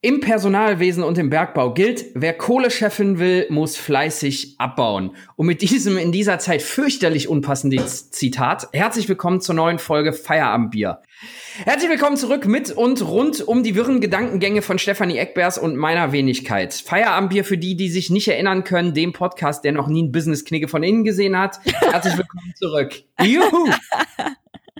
Im Personalwesen und im Bergbau gilt, wer Kohle scheffeln will, muss fleißig abbauen. Und mit diesem in dieser Zeit fürchterlich unpassenden Zitat, herzlich willkommen zur neuen Folge Feierabendbier. Herzlich willkommen zurück mit und rund um die wirren Gedankengänge von Stefanie Eckbers und meiner Wenigkeit. Feierabendbier für die, die sich nicht erinnern können, dem Podcast, der noch nie einen Business-Knigge von innen gesehen hat. Herzlich willkommen zurück. Juhu!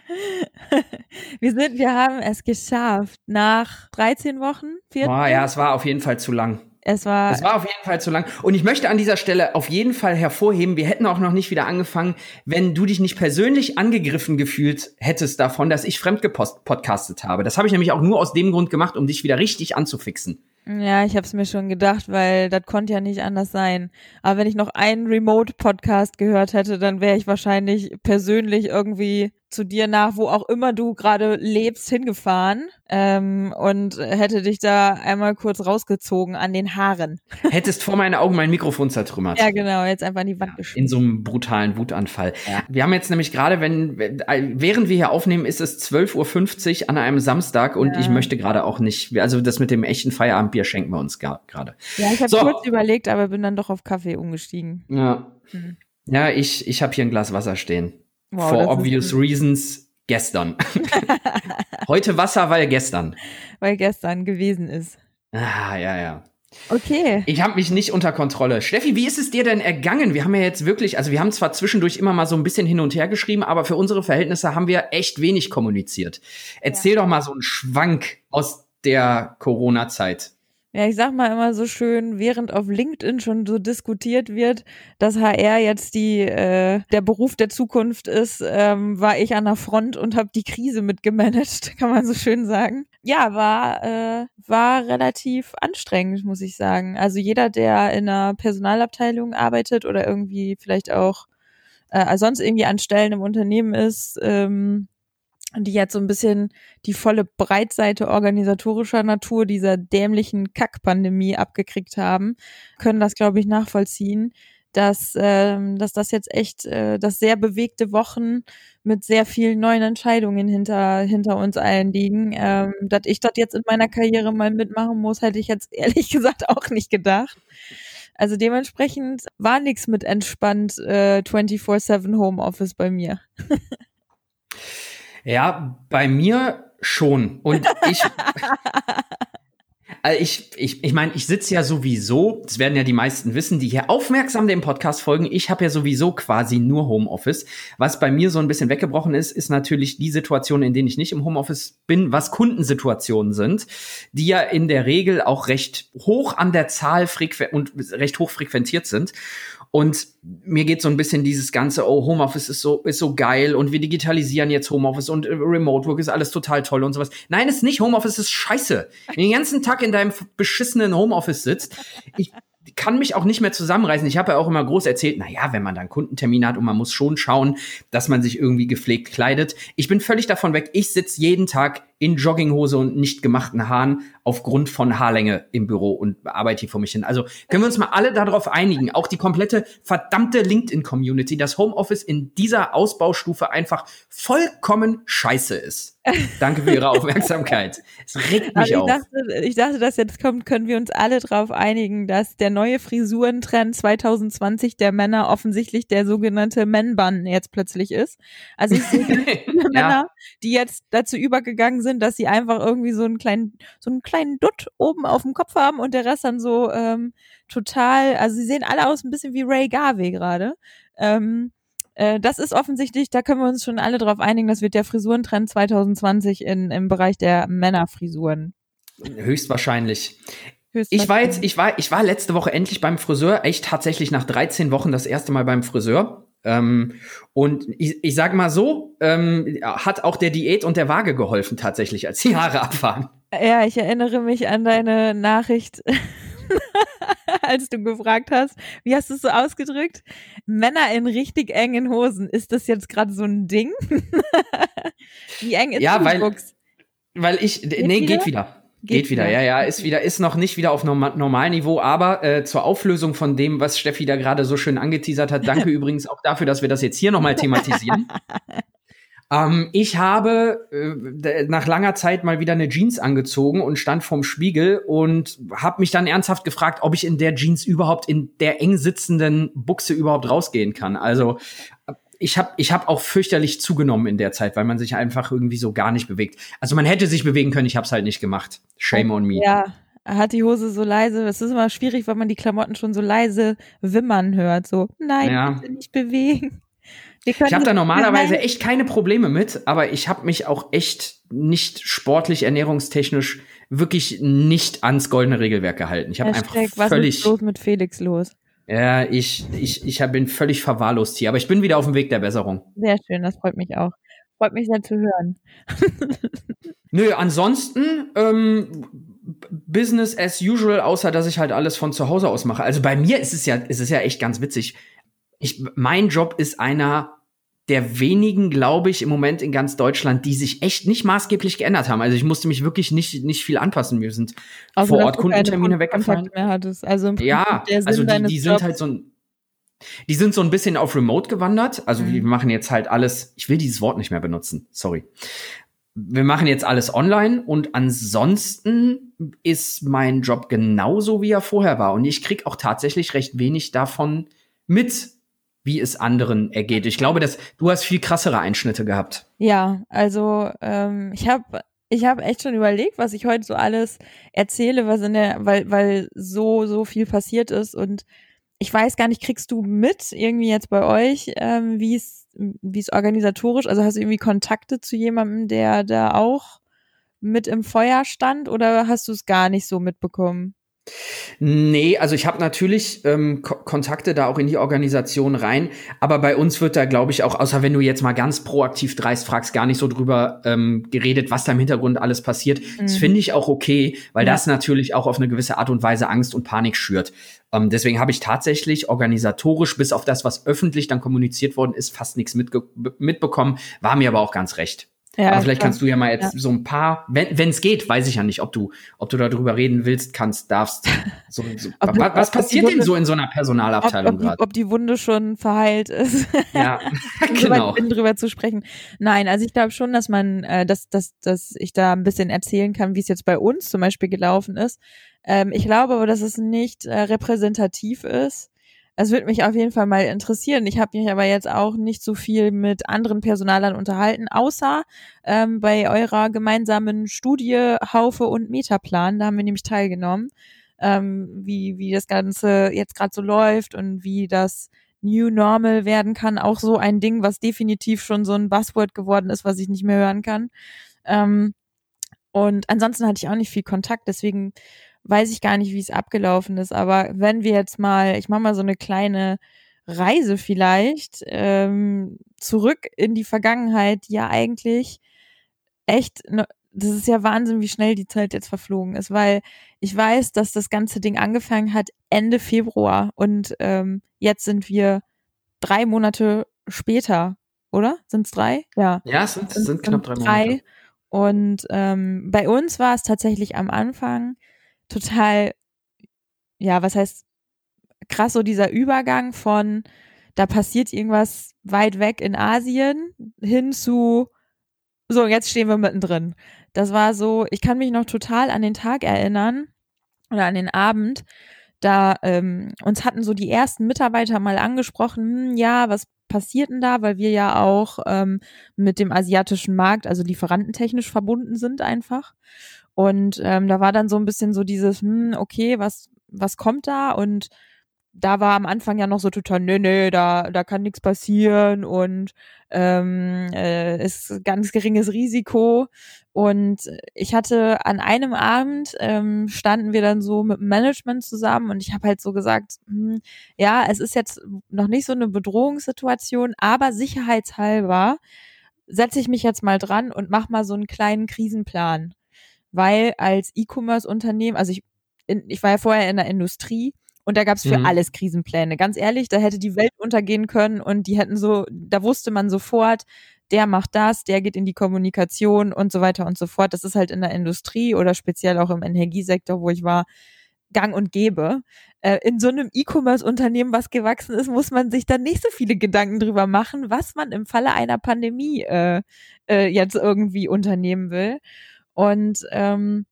wir sind, wir haben es geschafft nach 13 Wochen. 14? Oh, ja, es war auf jeden Fall zu lang. Es war, es war auf jeden Fall zu lang. Und ich möchte an dieser Stelle auf jeden Fall hervorheben, wir hätten auch noch nicht wieder angefangen, wenn du dich nicht persönlich angegriffen gefühlt hättest davon, dass ich fremdgepodcastet habe. Das habe ich nämlich auch nur aus dem Grund gemacht, um dich wieder richtig anzufixen. Ja, ich habe es mir schon gedacht, weil das konnte ja nicht anders sein. Aber wenn ich noch einen Remote-Podcast gehört hätte, dann wäre ich wahrscheinlich persönlich irgendwie zu dir nach, wo auch immer du gerade lebst, hingefahren ähm, und hätte dich da einmal kurz rausgezogen an den Haaren. Hättest vor meinen Augen mein Mikrofon zertrümmert. Ja, genau, jetzt einfach an die Wand geschmissen. In so einem brutalen Wutanfall. Ja. Wir haben jetzt nämlich gerade, wenn, während wir hier aufnehmen, ist es 12.50 Uhr an einem Samstag und ja. ich möchte gerade auch nicht, also das mit dem echten Feierabendbier schenken wir uns gerade. Ja, ich habe so. kurz überlegt, aber bin dann doch auf Kaffee umgestiegen. Ja. Mhm. Ja, ich, ich habe hier ein Glas Wasser stehen. Wow, For obvious reasons gestern. Heute Wasser, weil gestern. Weil gestern gewesen ist. Ah, ja, ja. Okay. Ich habe mich nicht unter Kontrolle. Steffi, wie ist es dir denn ergangen? Wir haben ja jetzt wirklich, also wir haben zwar zwischendurch immer mal so ein bisschen hin und her geschrieben, aber für unsere Verhältnisse haben wir echt wenig kommuniziert. Erzähl ja. doch mal so einen Schwank aus der Corona-Zeit. Ja, ich sag mal immer so schön, während auf LinkedIn schon so diskutiert wird, dass HR jetzt die äh, der Beruf der Zukunft ist, ähm, war ich an der Front und habe die Krise mitgemanagt, kann man so schön sagen. Ja, war äh, war relativ anstrengend, muss ich sagen. Also jeder, der in einer Personalabteilung arbeitet oder irgendwie vielleicht auch äh, sonst irgendwie an Stellen im Unternehmen ist, ähm, die jetzt so ein bisschen die volle Breitseite organisatorischer Natur dieser dämlichen Kackpandemie abgekriegt haben, können das, glaube ich, nachvollziehen, dass, ähm, dass das jetzt echt, äh, dass sehr bewegte Wochen mit sehr vielen neuen Entscheidungen hinter, hinter uns allen liegen. Ähm, dass ich das jetzt in meiner Karriere mal mitmachen muss, hätte ich jetzt ehrlich gesagt auch nicht gedacht. Also dementsprechend war nichts mit entspannt äh, 24-7 Homeoffice bei mir. Ja, bei mir schon. Und ich. Also ich, ich, ich meine, ich sitze ja sowieso, das werden ja die meisten wissen, die hier aufmerksam dem Podcast folgen. Ich habe ja sowieso quasi nur Homeoffice. Was bei mir so ein bisschen weggebrochen ist, ist natürlich die Situation, in denen ich nicht im Homeoffice bin, was Kundensituationen sind, die ja in der Regel auch recht hoch an der Zahl und recht hoch frequentiert sind. Und mir geht so ein bisschen dieses ganze, oh, Homeoffice ist so, ist so geil und wir digitalisieren jetzt Homeoffice und äh, Remote Work ist alles total toll und sowas. Nein, ist nicht. Homeoffice ist scheiße. Wenn du den ganzen Tag in deinem beschissenen Homeoffice sitzt, ich kann mich auch nicht mehr zusammenreißen. Ich habe ja auch immer groß erzählt, na ja, wenn man dann Kundentermin hat und man muss schon schauen, dass man sich irgendwie gepflegt kleidet. Ich bin völlig davon weg. Ich sitze jeden Tag in Jogginghose und nicht gemachten Haaren aufgrund von Haarlänge im Büro und arbeite hier vor mich hin. Also können wir uns mal alle darauf einigen, auch die komplette verdammte LinkedIn-Community, dass Homeoffice in dieser Ausbaustufe einfach vollkommen scheiße ist. Danke für Ihre Aufmerksamkeit. Es regt mich ich auf. Dachte, ich dachte, dass jetzt kommt, können wir uns alle darauf einigen, dass der neue Frisurentrend 2020 der Männer offensichtlich der sogenannte Men-Bun jetzt plötzlich ist. Also ich sehe ja. Männer, die jetzt dazu übergegangen sind, dass sie einfach irgendwie so einen kleinen, so einen kleinen Dutt oben auf dem Kopf haben und der Rest dann so ähm, total, also sie sehen alle aus ein bisschen wie Ray Garvey gerade. Ähm, äh, das ist offensichtlich, da können wir uns schon alle drauf einigen, das wird der Frisurentrend 2020 in, im Bereich der Männerfrisuren. Höchstwahrscheinlich. Ich war jetzt, ich war, ich war letzte Woche endlich beim Friseur, echt tatsächlich nach 13 Wochen das erste Mal beim Friseur. Ähm, und ich, ich sage mal so, ähm, hat auch der Diät und der Waage geholfen tatsächlich, als die Haare abfahren. Ja, ich erinnere mich an deine Nachricht als du gefragt hast, wie hast du es so ausgedrückt? Männer in richtig engen Hosen. Ist das jetzt gerade so ein Ding? wie eng ist ja, weil, weil ich, geht nee, wieder? geht wieder. Geht, geht wieder. wieder, ja, ja, ist wieder, ist noch nicht wieder auf Normalniveau, aber äh, zur Auflösung von dem, was Steffi da gerade so schön angeteasert hat, danke übrigens auch dafür, dass wir das jetzt hier nochmal thematisieren. Ähm, ich habe äh, nach langer Zeit mal wieder eine Jeans angezogen und stand vorm Spiegel und habe mich dann ernsthaft gefragt, ob ich in der Jeans überhaupt in der eng sitzenden Buchse überhaupt rausgehen kann. Also ich habe ich hab auch fürchterlich zugenommen in der Zeit, weil man sich einfach irgendwie so gar nicht bewegt. Also man hätte sich bewegen können, ich habe es halt nicht gemacht. Shame on me. Ja, hat die Hose so leise. Es ist immer schwierig, wenn man die Klamotten schon so leise wimmern hört. So, nein, ja. nicht bewegen. Ich habe da normalerweise echt keine Probleme mit, aber ich habe mich auch echt nicht sportlich, ernährungstechnisch wirklich nicht ans goldene Regelwerk gehalten. Ich habe einfach völlig. Was ist los mit Felix los? Ja, ich, ich, ich bin völlig verwahrlost hier, aber ich bin wieder auf dem Weg der Besserung. Sehr schön, das freut mich auch. Freut mich sehr zu hören. Nö, ansonsten ähm, Business as usual, außer dass ich halt alles von zu Hause aus mache. Also bei mir ist es ja, ist es ja echt ganz witzig. Ich, mein Job ist einer der wenigen, glaube ich, im Moment in ganz Deutschland, die sich echt nicht maßgeblich geändert haben. Also ich musste mich wirklich nicht, nicht viel anpassen. Wir sind also, vor Ort Kundentermine weggefallen. Also ja, also die, die sind halt so ein, die sind so ein bisschen auf Remote gewandert. Also mhm. wir machen jetzt halt alles, ich will dieses Wort nicht mehr benutzen, sorry. Wir machen jetzt alles online und ansonsten ist mein Job genauso, wie er vorher war. Und ich krieg auch tatsächlich recht wenig davon mit, wie es anderen ergeht. Ich glaube, dass du hast viel krassere Einschnitte gehabt. Ja, also ähm, ich habe ich habe echt schon überlegt, was ich heute so alles erzähle, was in der, weil weil so so viel passiert ist und ich weiß gar nicht, kriegst du mit irgendwie jetzt bei euch, ähm, wie es wie es organisatorisch, also hast du irgendwie Kontakte zu jemandem, der da auch mit im Feuer stand oder hast du es gar nicht so mitbekommen? Nee, also ich habe natürlich ähm, Ko Kontakte da auch in die Organisation rein, aber bei uns wird da, glaube ich, auch, außer wenn du jetzt mal ganz proaktiv dreist fragst, gar nicht so drüber ähm, geredet, was da im Hintergrund alles passiert. Mhm. Das finde ich auch okay, weil ja. das natürlich auch auf eine gewisse Art und Weise Angst und Panik schürt. Ähm, deswegen habe ich tatsächlich organisatorisch, bis auf das, was öffentlich dann kommuniziert worden ist, fast nichts mitbekommen, war mir aber auch ganz recht. Ja, Aber vielleicht klar. kannst du ja mal jetzt ja. so ein paar, wenn es geht, weiß ich ja nicht, ob du, ob du darüber reden willst, kannst, darfst. So, so, was, was passiert Wunde, denn so in so einer Personalabteilung gerade? Ob, ob, die Wunde schon verheilt ist. Ja, genau. bin drüber zu sprechen. Nein, also ich glaube schon, dass man, äh, dass, dass, dass ich da ein bisschen erzählen kann, wie es jetzt bei uns zum Beispiel gelaufen ist. Ähm, ich glaube aber, dass es nicht äh, repräsentativ ist es würde mich auf jeden Fall mal interessieren. Ich habe mich aber jetzt auch nicht so viel mit anderen Personalern unterhalten, außer ähm, bei eurer gemeinsamen Studie Haufe und Metaplan. Da haben wir nämlich teilgenommen, ähm, wie, wie das Ganze jetzt gerade so läuft und wie das New Normal werden kann. Auch so ein Ding, was definitiv schon so ein Buzzword geworden ist, was ich nicht mehr hören kann. Ähm, und ansonsten hatte ich auch nicht viel Kontakt, deswegen weiß ich gar nicht, wie es abgelaufen ist. Aber wenn wir jetzt mal, ich mache mal so eine kleine Reise vielleicht ähm, zurück in die Vergangenheit, ja eigentlich echt, ne, das ist ja Wahnsinn, wie schnell die Zeit jetzt verflogen ist, weil ich weiß, dass das ganze Ding angefangen hat Ende Februar und ähm, jetzt sind wir drei Monate später, oder? Sind es drei? Ja. Ja, es sind, sind, sind knapp drei Monate. Drei. Und ähm, bei uns war es tatsächlich am Anfang total, ja, was heißt krass, so dieser Übergang von, da passiert irgendwas weit weg in Asien hin zu, so, jetzt stehen wir mittendrin. Das war so, ich kann mich noch total an den Tag erinnern oder an den Abend, da ähm, uns hatten so die ersten Mitarbeiter mal angesprochen, hm, ja, was passiert denn da, weil wir ja auch ähm, mit dem asiatischen Markt, also lieferantentechnisch verbunden sind einfach. Und ähm, da war dann so ein bisschen so dieses, hm, okay, was, was kommt da? Und da war am Anfang ja noch so total, nee, nee, da, da kann nichts passieren und ähm, äh, ist ganz geringes Risiko. Und ich hatte an einem Abend ähm, standen wir dann so mit Management zusammen und ich habe halt so gesagt, hm, ja, es ist jetzt noch nicht so eine Bedrohungssituation, aber sicherheitshalber setze ich mich jetzt mal dran und mach mal so einen kleinen Krisenplan weil als E-Commerce-Unternehmen, also ich, in, ich war ja vorher in der Industrie und da gab es für mhm. alles Krisenpläne. Ganz ehrlich, da hätte die Welt untergehen können und die hätten so, da wusste man sofort, der macht das, der geht in die Kommunikation und so weiter und so fort. Das ist halt in der Industrie oder speziell auch im Energiesektor, wo ich war, gang und gäbe. Äh, in so einem E-Commerce-Unternehmen, was gewachsen ist, muss man sich dann nicht so viele Gedanken drüber machen, was man im Falle einer Pandemie äh, äh, jetzt irgendwie unternehmen will. Und ähm,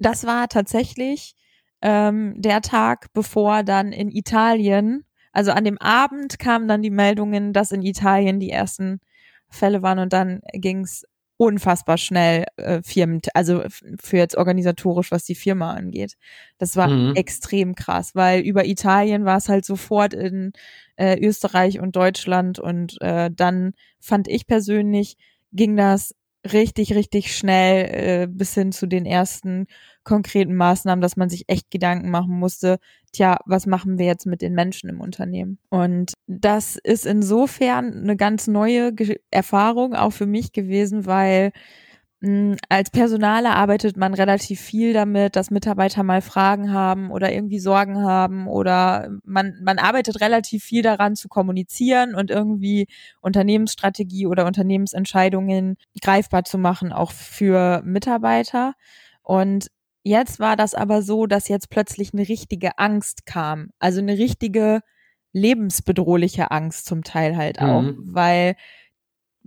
das war tatsächlich ähm, der Tag, bevor dann in Italien, also an dem Abend kamen dann die Meldungen, dass in Italien die ersten Fälle waren und dann ging's unfassbar schnell äh, Firmen, also für jetzt organisatorisch, was die Firma angeht. Das war mhm. extrem krass, weil über Italien war es halt sofort in äh, Österreich und Deutschland und äh, dann fand ich persönlich, ging das richtig, richtig schnell äh, bis hin zu den ersten konkreten Maßnahmen, dass man sich echt Gedanken machen musste, tja, was machen wir jetzt mit den Menschen im Unternehmen? Und das ist insofern eine ganz neue Ge Erfahrung auch für mich gewesen, weil als Personaler arbeitet man relativ viel damit, dass Mitarbeiter mal Fragen haben oder irgendwie Sorgen haben oder man, man arbeitet relativ viel daran zu kommunizieren und irgendwie Unternehmensstrategie oder Unternehmensentscheidungen greifbar zu machen, auch für Mitarbeiter. Und jetzt war das aber so, dass jetzt plötzlich eine richtige Angst kam, also eine richtige lebensbedrohliche Angst zum Teil halt auch, mhm. weil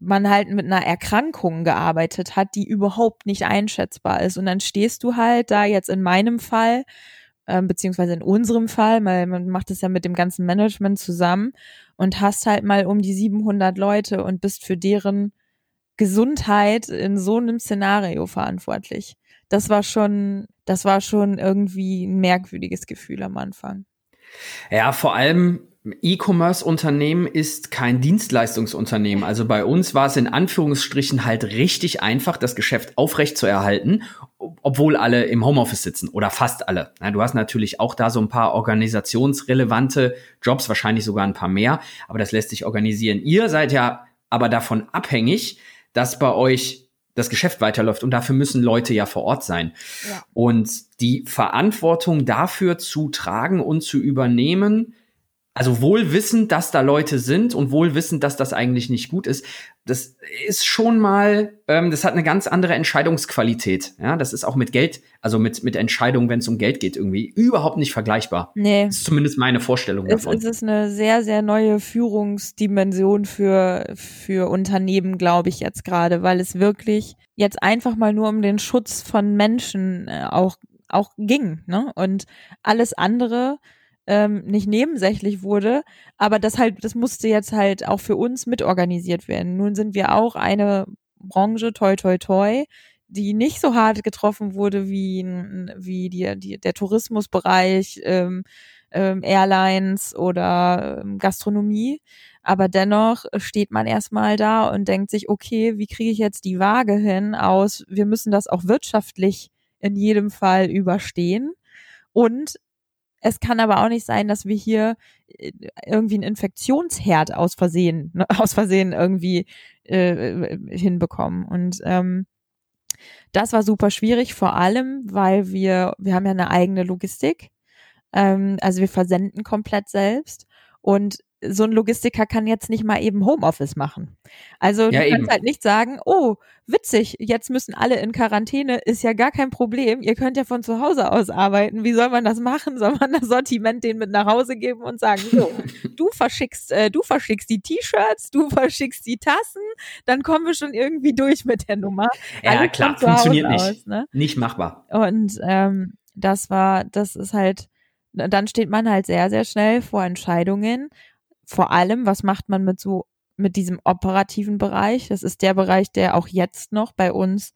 man halt mit einer Erkrankung gearbeitet hat, die überhaupt nicht einschätzbar ist. Und dann stehst du halt da jetzt in meinem Fall, äh, beziehungsweise in unserem Fall, weil man macht es ja mit dem ganzen Management zusammen und hast halt mal um die 700 Leute und bist für deren Gesundheit in so einem Szenario verantwortlich. Das war schon, das war schon irgendwie ein merkwürdiges Gefühl am Anfang. Ja, vor allem E-Commerce-Unternehmen ist kein Dienstleistungsunternehmen. Also bei uns war es in Anführungsstrichen halt richtig einfach, das Geschäft aufrecht zu erhalten, obwohl alle im Homeoffice sitzen oder fast alle. Ja, du hast natürlich auch da so ein paar organisationsrelevante Jobs, wahrscheinlich sogar ein paar mehr, aber das lässt sich organisieren. Ihr seid ja aber davon abhängig, dass bei euch das Geschäft weiterläuft und dafür müssen Leute ja vor Ort sein. Ja. Und die Verantwortung dafür zu tragen und zu übernehmen, also wohl wissend, dass da Leute sind und wohl wissend, dass das eigentlich nicht gut ist, das ist schon mal, ähm, das hat eine ganz andere Entscheidungsqualität. Ja, das ist auch mit Geld, also mit mit Entscheidungen, wenn es um Geld geht, irgendwie überhaupt nicht vergleichbar. Nee. Das ist zumindest meine Vorstellung es, davon. Es ist eine sehr sehr neue Führungsdimension für für Unternehmen, glaube ich jetzt gerade, weil es wirklich jetzt einfach mal nur um den Schutz von Menschen äh, auch auch ging, ne? Und alles andere ähm, nicht nebensächlich wurde, aber das halt, das musste jetzt halt auch für uns mitorganisiert werden. Nun sind wir auch eine Branche, toi toi toi, die nicht so hart getroffen wurde wie, wie die, die, der Tourismusbereich, ähm, ähm, Airlines oder ähm, Gastronomie. Aber dennoch steht man erstmal da und denkt sich, okay, wie kriege ich jetzt die Waage hin aus? Wir müssen das auch wirtschaftlich in jedem Fall überstehen. Und es kann aber auch nicht sein, dass wir hier äh, irgendwie einen Infektionsherd aus Versehen, ne, aus Versehen irgendwie äh, hinbekommen. Und ähm, das war super schwierig, vor allem, weil wir, wir haben ja eine eigene Logistik. Ähm, also wir versenden komplett selbst. Und so ein Logistiker kann jetzt nicht mal eben Homeoffice machen. Also du ja, kannst eben. halt nicht sagen, oh, witzig, jetzt müssen alle in Quarantäne, ist ja gar kein Problem. Ihr könnt ja von zu Hause aus arbeiten. Wie soll man das machen? Soll man das Sortiment denen mit nach Hause geben und sagen, so, du verschickst, äh, du verschickst die T-Shirts, du verschickst die Tassen, dann kommen wir schon irgendwie durch mit der Nummer. Ja, Alles klar, funktioniert nicht. Aus, ne? Nicht machbar. Und ähm, das war, das ist halt, dann steht man halt sehr, sehr schnell vor Entscheidungen vor allem, was macht man mit so, mit diesem operativen Bereich? Das ist der Bereich, der auch jetzt noch bei uns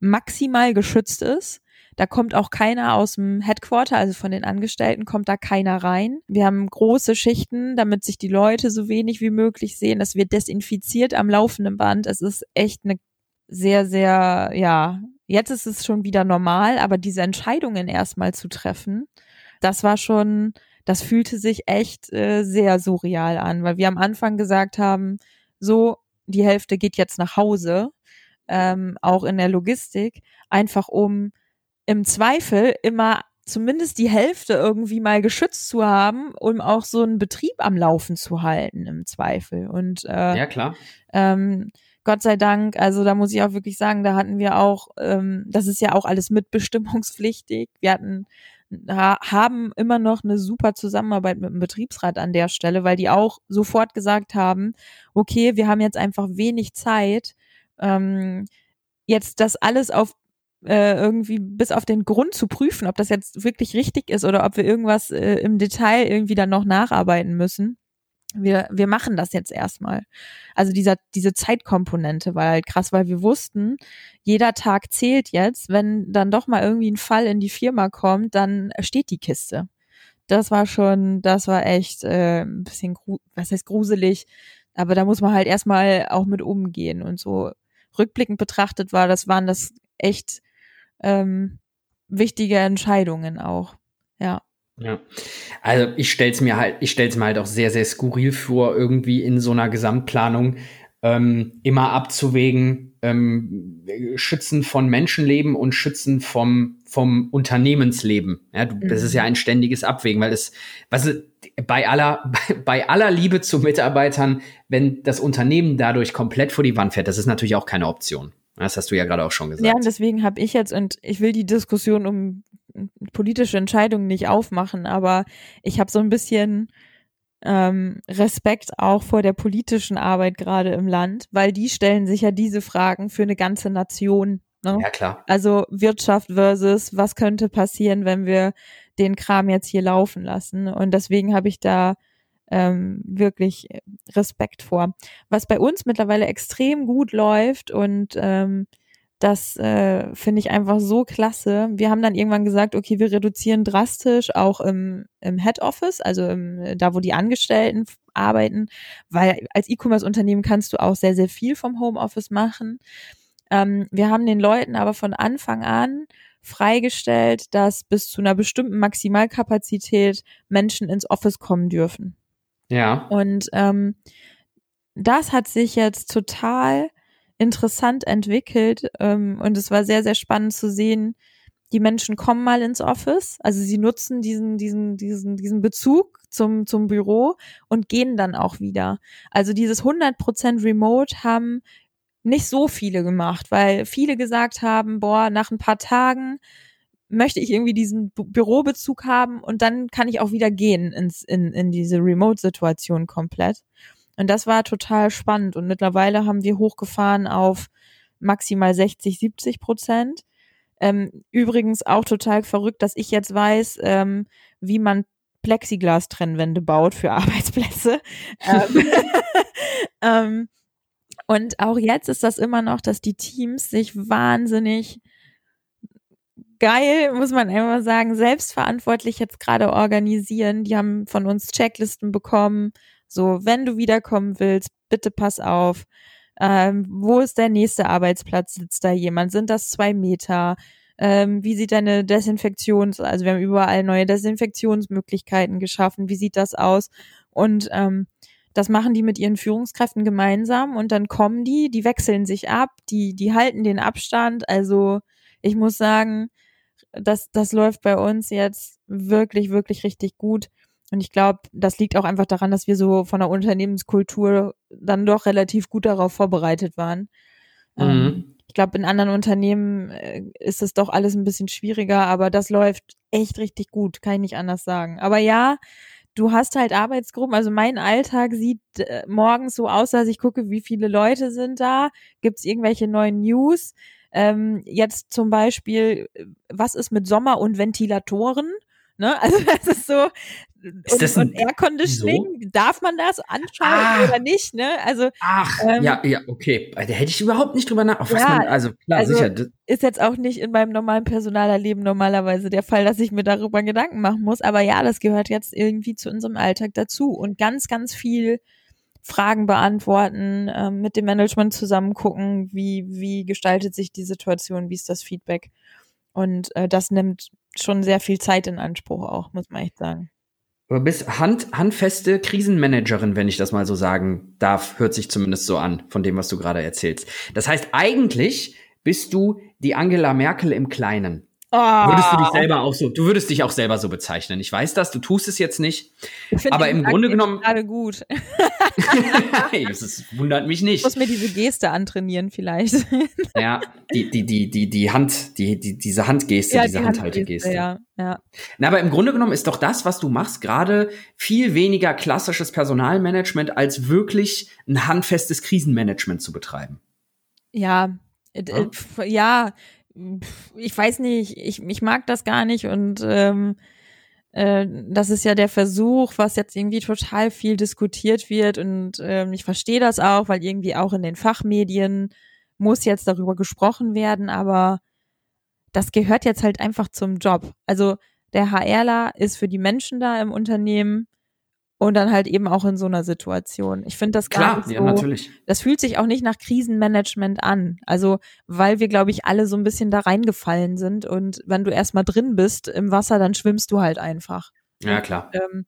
maximal geschützt ist. Da kommt auch keiner aus dem Headquarter, also von den Angestellten kommt da keiner rein. Wir haben große Schichten, damit sich die Leute so wenig wie möglich sehen. Das wird desinfiziert am laufenden Band. Es ist echt eine sehr, sehr, ja, jetzt ist es schon wieder normal, aber diese Entscheidungen erstmal zu treffen, das war schon, das fühlte sich echt äh, sehr surreal an, weil wir am Anfang gesagt haben, so, die Hälfte geht jetzt nach Hause, ähm, auch in der Logistik, einfach um im Zweifel immer zumindest die Hälfte irgendwie mal geschützt zu haben, um auch so einen Betrieb am Laufen zu halten im Zweifel. Und äh, ja klar. Ähm, Gott sei Dank, also da muss ich auch wirklich sagen, da hatten wir auch, ähm, das ist ja auch alles mitbestimmungspflichtig. Wir hatten ha haben immer noch eine super Zusammenarbeit mit dem Betriebsrat an der Stelle, weil die auch sofort gesagt haben, okay, wir haben jetzt einfach wenig Zeit, ähm, jetzt das alles auf äh, irgendwie bis auf den Grund zu prüfen, ob das jetzt wirklich richtig ist oder ob wir irgendwas äh, im Detail irgendwie dann noch nacharbeiten müssen. Wir, wir machen das jetzt erstmal. Also dieser, diese Zeitkomponente war halt krass, weil wir wussten, jeder Tag zählt jetzt. Wenn dann doch mal irgendwie ein Fall in die Firma kommt, dann steht die Kiste. Das war schon, das war echt äh, ein bisschen, was heißt gruselig, aber da muss man halt erstmal auch mit umgehen und so rückblickend betrachtet war, das waren das echt ähm, wichtige Entscheidungen auch. Ja. Ja, also ich stell's mir halt, ich stell's mir halt auch sehr, sehr skurril vor, irgendwie in so einer Gesamtplanung ähm, immer abzuwägen, ähm, Schützen von Menschenleben und Schützen vom, vom Unternehmensleben. Ja, du, mhm. das ist ja mhm. ein ständiges Abwägen, weil es, was bei aller, bei, bei aller Liebe zu Mitarbeitern, wenn das Unternehmen dadurch komplett vor die Wand fährt, das ist natürlich auch keine Option. Das hast du ja gerade auch schon gesagt. Ja, und deswegen habe ich jetzt, und ich will die Diskussion um politische Entscheidungen nicht aufmachen, aber ich habe so ein bisschen ähm, Respekt auch vor der politischen Arbeit gerade im Land, weil die stellen sich ja diese Fragen für eine ganze Nation. Ne? Ja, klar. Also Wirtschaft versus, was könnte passieren, wenn wir den Kram jetzt hier laufen lassen. Und deswegen habe ich da ähm, wirklich Respekt vor. Was bei uns mittlerweile extrem gut läuft und ähm, das äh, finde ich einfach so klasse. Wir haben dann irgendwann gesagt, okay, wir reduzieren drastisch auch im, im Head Office, also im, da, wo die Angestellten arbeiten, weil als E-Commerce-Unternehmen kannst du auch sehr, sehr viel vom Homeoffice machen. Ähm, wir haben den Leuten aber von Anfang an freigestellt, dass bis zu einer bestimmten Maximalkapazität Menschen ins Office kommen dürfen. Ja. Und ähm, das hat sich jetzt total interessant entwickelt ähm, und es war sehr, sehr spannend zu sehen, die Menschen kommen mal ins Office, also sie nutzen diesen, diesen, diesen, diesen Bezug zum, zum Büro und gehen dann auch wieder. Also dieses 100% Remote haben nicht so viele gemacht, weil viele gesagt haben, boah, nach ein paar Tagen möchte ich irgendwie diesen Bürobezug haben und dann kann ich auch wieder gehen ins, in, in diese Remote-Situation komplett. Und das war total spannend. Und mittlerweile haben wir hochgefahren auf maximal 60, 70 Prozent. Ähm, übrigens auch total verrückt, dass ich jetzt weiß, ähm, wie man Plexiglas-Trennwände baut für Arbeitsplätze. ähm, ähm, und auch jetzt ist das immer noch, dass die Teams sich wahnsinnig geil, muss man einfach sagen, selbstverantwortlich jetzt gerade organisieren. Die haben von uns Checklisten bekommen. So, wenn du wiederkommen willst, bitte pass auf. Ähm, wo ist der nächste Arbeitsplatz? Sitzt da jemand? Sind das zwei Meter? Ähm, wie sieht deine Desinfektions, also wir haben überall neue Desinfektionsmöglichkeiten geschaffen. Wie sieht das aus? Und ähm, das machen die mit ihren Führungskräften gemeinsam und dann kommen die, die wechseln sich ab, die, die halten den Abstand. Also ich muss sagen, das, das läuft bei uns jetzt wirklich, wirklich richtig gut. Und ich glaube, das liegt auch einfach daran, dass wir so von der Unternehmenskultur dann doch relativ gut darauf vorbereitet waren. Ähm, mhm. Ähm, ich glaube, in anderen Unternehmen äh, ist es doch alles ein bisschen schwieriger, aber das läuft echt richtig gut, kann ich nicht anders sagen. Aber ja, du hast halt Arbeitsgruppen. Also mein Alltag sieht äh, morgens so aus, dass ich gucke, wie viele Leute sind da, gibt es irgendwelche neuen News. Ähm, jetzt zum Beispiel, was ist mit Sommer- und Ventilatoren? Ne? Also das ist so, ist und, das ein, und Air Conditioning, so? darf man das anschauen ah, oder nicht? Ne? Also ach ähm, ja, ja, okay, da hätte ich überhaupt nicht drüber nach. Ja, man, also klar, also sicher. Ist jetzt auch nicht in meinem normalen Personalerleben normalerweise der Fall, dass ich mir darüber Gedanken machen muss. Aber ja, das gehört jetzt irgendwie zu unserem Alltag dazu und ganz, ganz viel Fragen beantworten, äh, mit dem Management zusammen gucken, wie, wie gestaltet sich die Situation, wie ist das Feedback. Und äh, das nimmt schon sehr viel Zeit in Anspruch auch, muss man echt sagen. Du bist hand, handfeste Krisenmanagerin, wenn ich das mal so sagen darf, hört sich zumindest so an, von dem, was du gerade erzählst. Das heißt, eigentlich bist du die Angela Merkel im Kleinen. Oh. Würdest du dich selber auch so, du würdest dich auch selber so bezeichnen. Ich weiß das, du tust es jetzt nicht. Aber im Grunde genommen. gerade gut. das ist, wundert mich nicht. Ich muss mir diese Geste antrainieren, vielleicht. ja, die, die, die, die, die Hand, die, die, diese Handgeste, ja, diese die Handhaltegeste. Ja, ja. Na, aber im Grunde genommen ist doch das, was du machst, gerade viel weniger klassisches Personalmanagement, als wirklich ein handfestes Krisenmanagement zu betreiben. Ja, ja, ja ich weiß nicht, ich, ich mag das gar nicht und ähm, äh, das ist ja der Versuch, was jetzt irgendwie total viel diskutiert wird und ähm, ich verstehe das auch, weil irgendwie auch in den Fachmedien muss jetzt darüber gesprochen werden, aber das gehört jetzt halt einfach zum Job. Also der HRler ist für die Menschen da im Unternehmen und dann halt eben auch in so einer Situation. Ich finde das gar Klar, nicht so, ja, natürlich. Das fühlt sich auch nicht nach Krisenmanagement an. Also, weil wir, glaube ich, alle so ein bisschen da reingefallen sind. Und wenn du erstmal drin bist im Wasser, dann schwimmst du halt einfach. Ja, klar. Und, ähm,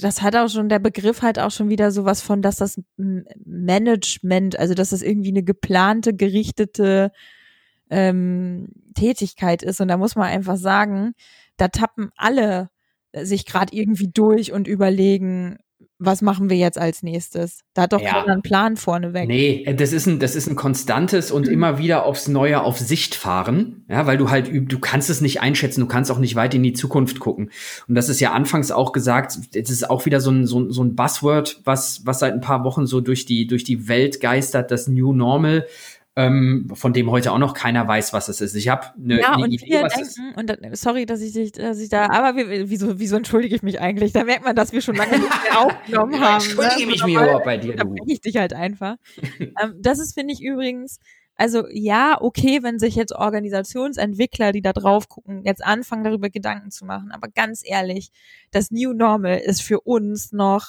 das hat auch schon, der Begriff hat auch schon wieder sowas von, dass das Management, also dass das irgendwie eine geplante, gerichtete ähm, Tätigkeit ist. Und da muss man einfach sagen, da tappen alle sich gerade irgendwie durch und überlegen, was machen wir jetzt als nächstes? Da hat doch ja. keiner einen Plan vorneweg. Nee, das ist ein, das ist ein konstantes und mhm. immer wieder aufs Neue auf Sicht fahren. Ja, weil du halt, du kannst es nicht einschätzen, du kannst auch nicht weit in die Zukunft gucken. Und das ist ja anfangs auch gesagt, das ist auch wieder so ein, so, so ein Buzzword, was, was seit ein paar Wochen so durch die, durch die Welt geistert, das New Normal ähm, von dem heute auch noch keiner weiß, was es ist. Ich habe eine ja, ne Idee, was denken, und dann, sorry, dass ich, dich, dass ich da, aber wie, wieso, wieso entschuldige ich mich eigentlich? Da merkt man, dass wir schon lange nicht mehr aufgenommen haben. Entschuldige ne? mich mir überhaupt bei dir, da du. ich dich halt einfach. ähm, das ist, finde ich übrigens, also ja, okay, wenn sich jetzt Organisationsentwickler, die da drauf gucken, jetzt anfangen, darüber Gedanken zu machen. Aber ganz ehrlich, das New Normal ist für uns noch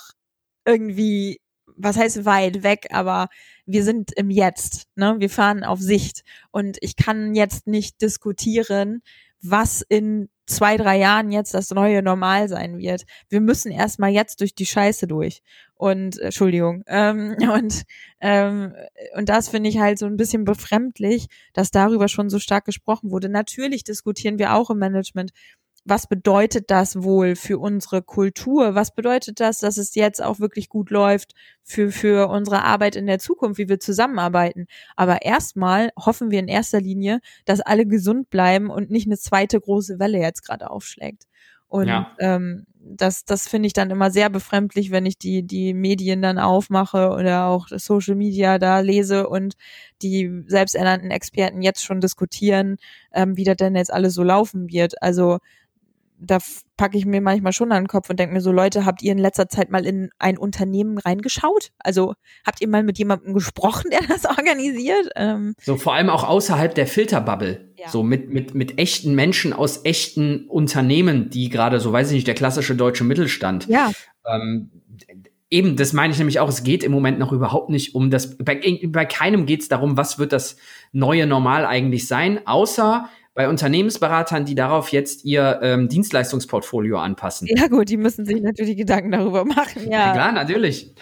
irgendwie was heißt weit weg, aber wir sind im Jetzt, ne? Wir fahren auf Sicht und ich kann jetzt nicht diskutieren, was in zwei, drei Jahren jetzt das neue Normal sein wird. Wir müssen erstmal jetzt durch die Scheiße durch. Und äh, Entschuldigung. Ähm, und, ähm, und das finde ich halt so ein bisschen befremdlich, dass darüber schon so stark gesprochen wurde. Natürlich diskutieren wir auch im Management was bedeutet das wohl für unsere Kultur? Was bedeutet das, dass es jetzt auch wirklich gut läuft für, für unsere Arbeit in der Zukunft, wie wir zusammenarbeiten? Aber erstmal hoffen wir in erster Linie, dass alle gesund bleiben und nicht eine zweite große Welle jetzt gerade aufschlägt. Und ja. ähm, das, das finde ich dann immer sehr befremdlich, wenn ich die, die Medien dann aufmache oder auch Social Media da lese und die selbsternannten Experten jetzt schon diskutieren, ähm, wie das denn jetzt alles so laufen wird. Also da packe ich mir manchmal schon an den Kopf und denke mir so, Leute, habt ihr in letzter Zeit mal in ein Unternehmen reingeschaut? Also habt ihr mal mit jemandem gesprochen, der das organisiert? Ähm, so vor allem auch außerhalb der Filterbubble. Ja. So mit, mit, mit echten Menschen aus echten Unternehmen, die gerade, so weiß ich nicht, der klassische deutsche Mittelstand. Ja. Ähm, eben, das meine ich nämlich auch, es geht im Moment noch überhaupt nicht um das, bei, bei keinem geht es darum, was wird das neue Normal eigentlich sein, außer bei Unternehmensberatern, die darauf jetzt ihr ähm, Dienstleistungsportfolio anpassen. Ja gut, die müssen sich natürlich Gedanken darüber machen, ja. Ja, klar, natürlich.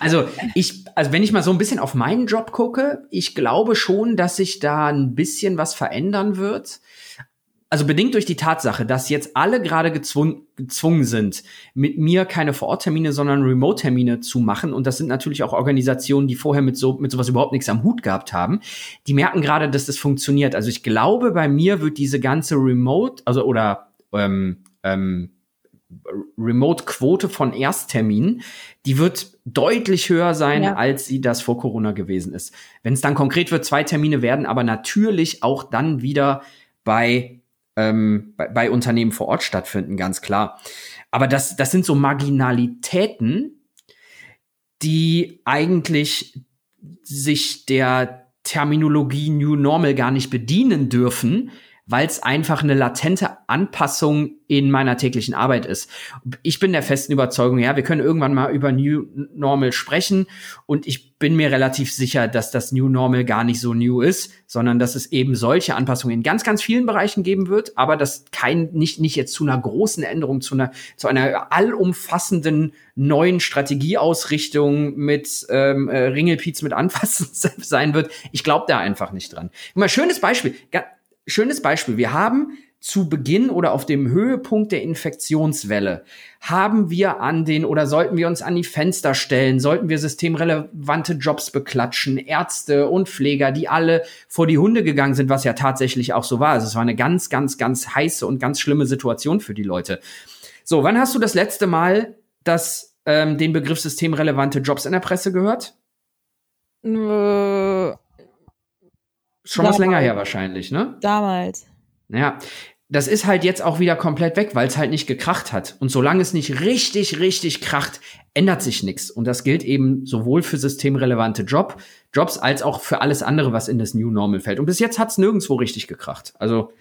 Also ich, also wenn ich mal so ein bisschen auf meinen Job gucke, ich glaube schon, dass sich da ein bisschen was verändern wird also bedingt durch die Tatsache, dass jetzt alle gerade gezwungen, gezwungen sind, mit mir keine Vororttermine, sondern Remote-Termine zu machen. Und das sind natürlich auch Organisationen, die vorher mit so mit sowas überhaupt nichts am Hut gehabt haben. Die merken gerade, dass das funktioniert. Also ich glaube, bei mir wird diese ganze Remote, also oder ähm, ähm, Remote-Quote von Erstterminen, die wird deutlich höher sein, ja. als sie das vor Corona gewesen ist. Wenn es dann konkret wird, zwei Termine werden aber natürlich auch dann wieder bei ähm, bei, bei Unternehmen vor Ort stattfinden, ganz klar. Aber das, das sind so Marginalitäten, die eigentlich sich der Terminologie New Normal gar nicht bedienen dürfen, weil es einfach eine latente Anpassung in meiner täglichen Arbeit ist. Ich bin der festen Überzeugung, ja, wir können irgendwann mal über New Normal sprechen und ich bin mir relativ sicher, dass das New Normal gar nicht so new ist, sondern dass es eben solche Anpassungen in ganz, ganz vielen Bereichen geben wird, aber dass kein, nicht, nicht jetzt zu einer großen Änderung, zu einer, zu einer allumfassenden neuen Strategieausrichtung mit ähm, äh, Ringelpiez mit Anfassen sein wird. Ich glaube da einfach nicht dran. Mal schönes Beispiel schönes Beispiel. Wir haben zu Beginn oder auf dem Höhepunkt der Infektionswelle haben wir an den oder sollten wir uns an die Fenster stellen, sollten wir systemrelevante Jobs beklatschen, Ärzte und Pfleger, die alle vor die Hunde gegangen sind, was ja tatsächlich auch so war. Also es war eine ganz, ganz, ganz heiße und ganz schlimme Situation für die Leute. So, wann hast du das letzte Mal das, ähm, den Begriff systemrelevante Jobs in der Presse gehört? Äh, Schon was länger her wahrscheinlich, ne? damals. Ja, das ist halt jetzt auch wieder komplett weg, weil es halt nicht gekracht hat. Und solange es nicht richtig, richtig kracht, ändert sich nichts. Und das gilt eben sowohl für systemrelevante Job, Jobs als auch für alles andere, was in das New Normal fällt. Und bis jetzt hat es nirgendwo richtig gekracht. Also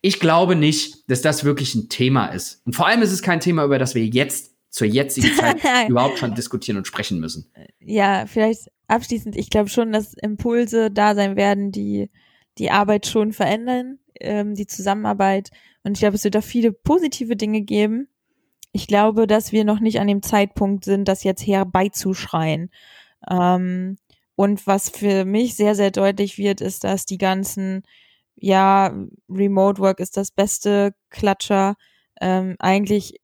ich glaube nicht, dass das wirklich ein Thema ist. Und vor allem ist es kein Thema, über das wir jetzt zur jetzigen Zeit überhaupt schon diskutieren und sprechen müssen. Ja, vielleicht abschließend, ich glaube schon, dass Impulse da sein werden, die die Arbeit schon verändern, ähm, die Zusammenarbeit. Und ich glaube, es wird da viele positive Dinge geben. Ich glaube, dass wir noch nicht an dem Zeitpunkt sind, das jetzt herbeizuschreien. Ähm, und was für mich sehr, sehr deutlich wird, ist, dass die ganzen, ja, Remote Work ist das beste Klatscher, ähm, eigentlich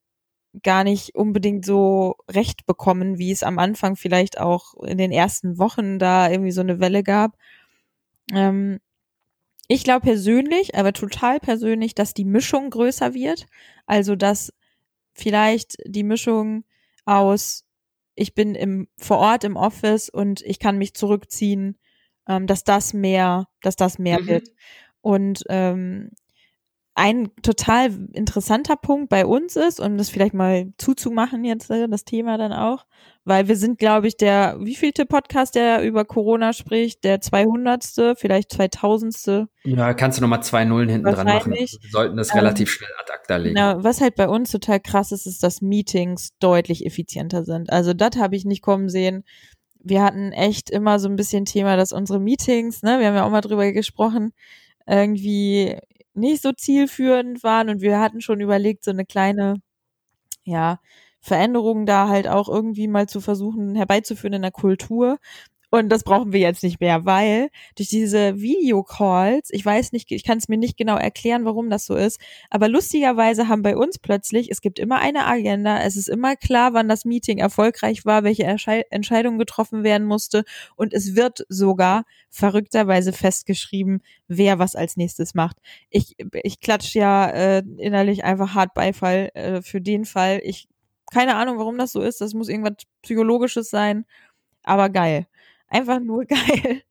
gar nicht unbedingt so recht bekommen, wie es am Anfang vielleicht auch in den ersten Wochen da irgendwie so eine Welle gab. Ähm, ich glaube persönlich, aber total persönlich, dass die Mischung größer wird. Also, dass vielleicht die Mischung aus, ich bin im, vor Ort im Office und ich kann mich zurückziehen, ähm, dass das mehr, dass das mehr Mhm. wird. Und ähm, ein total interessanter Punkt bei uns ist, um das vielleicht mal zuzumachen jetzt, äh, das Thema dann auch, weil wir sind, glaube ich, der, wievielte Podcast, der über Corona spricht, der 200. vielleicht 2000. Ja, kannst du noch mal zwei Nullen hinten dran machen. Wahrscheinlich. Wir sollten das Ähm, relativ schnell ad acta legen. Na, was halt bei uns total krass ist, ist, dass Meetings deutlich effizienter sind. Also das habe ich nicht kommen sehen. Wir hatten echt immer so ein bisschen Thema, dass unsere Meetings, ne, wir haben ja auch mal drüber gesprochen, irgendwie nicht so zielführend waren und wir hatten schon überlegt, so eine kleine, ja, Veränderung da halt auch irgendwie mal zu versuchen herbeizuführen in der Kultur. Und das brauchen wir jetzt nicht mehr, weil durch diese Videocalls, ich weiß nicht, ich kann es mir nicht genau erklären, warum das so ist, aber lustigerweise haben bei uns plötzlich, es gibt immer eine Agenda, es ist immer klar, wann das Meeting erfolgreich war, welche Erschei Entscheidung getroffen werden musste und es wird sogar verrückterweise festgeschrieben, wer was als nächstes macht. Ich, ich klatsch ja äh, innerlich einfach hart Beifall äh, für den Fall. Ich keine Ahnung, warum das so ist. Das muss irgendwas Psychologisches sein, aber geil. Einfach nur geil.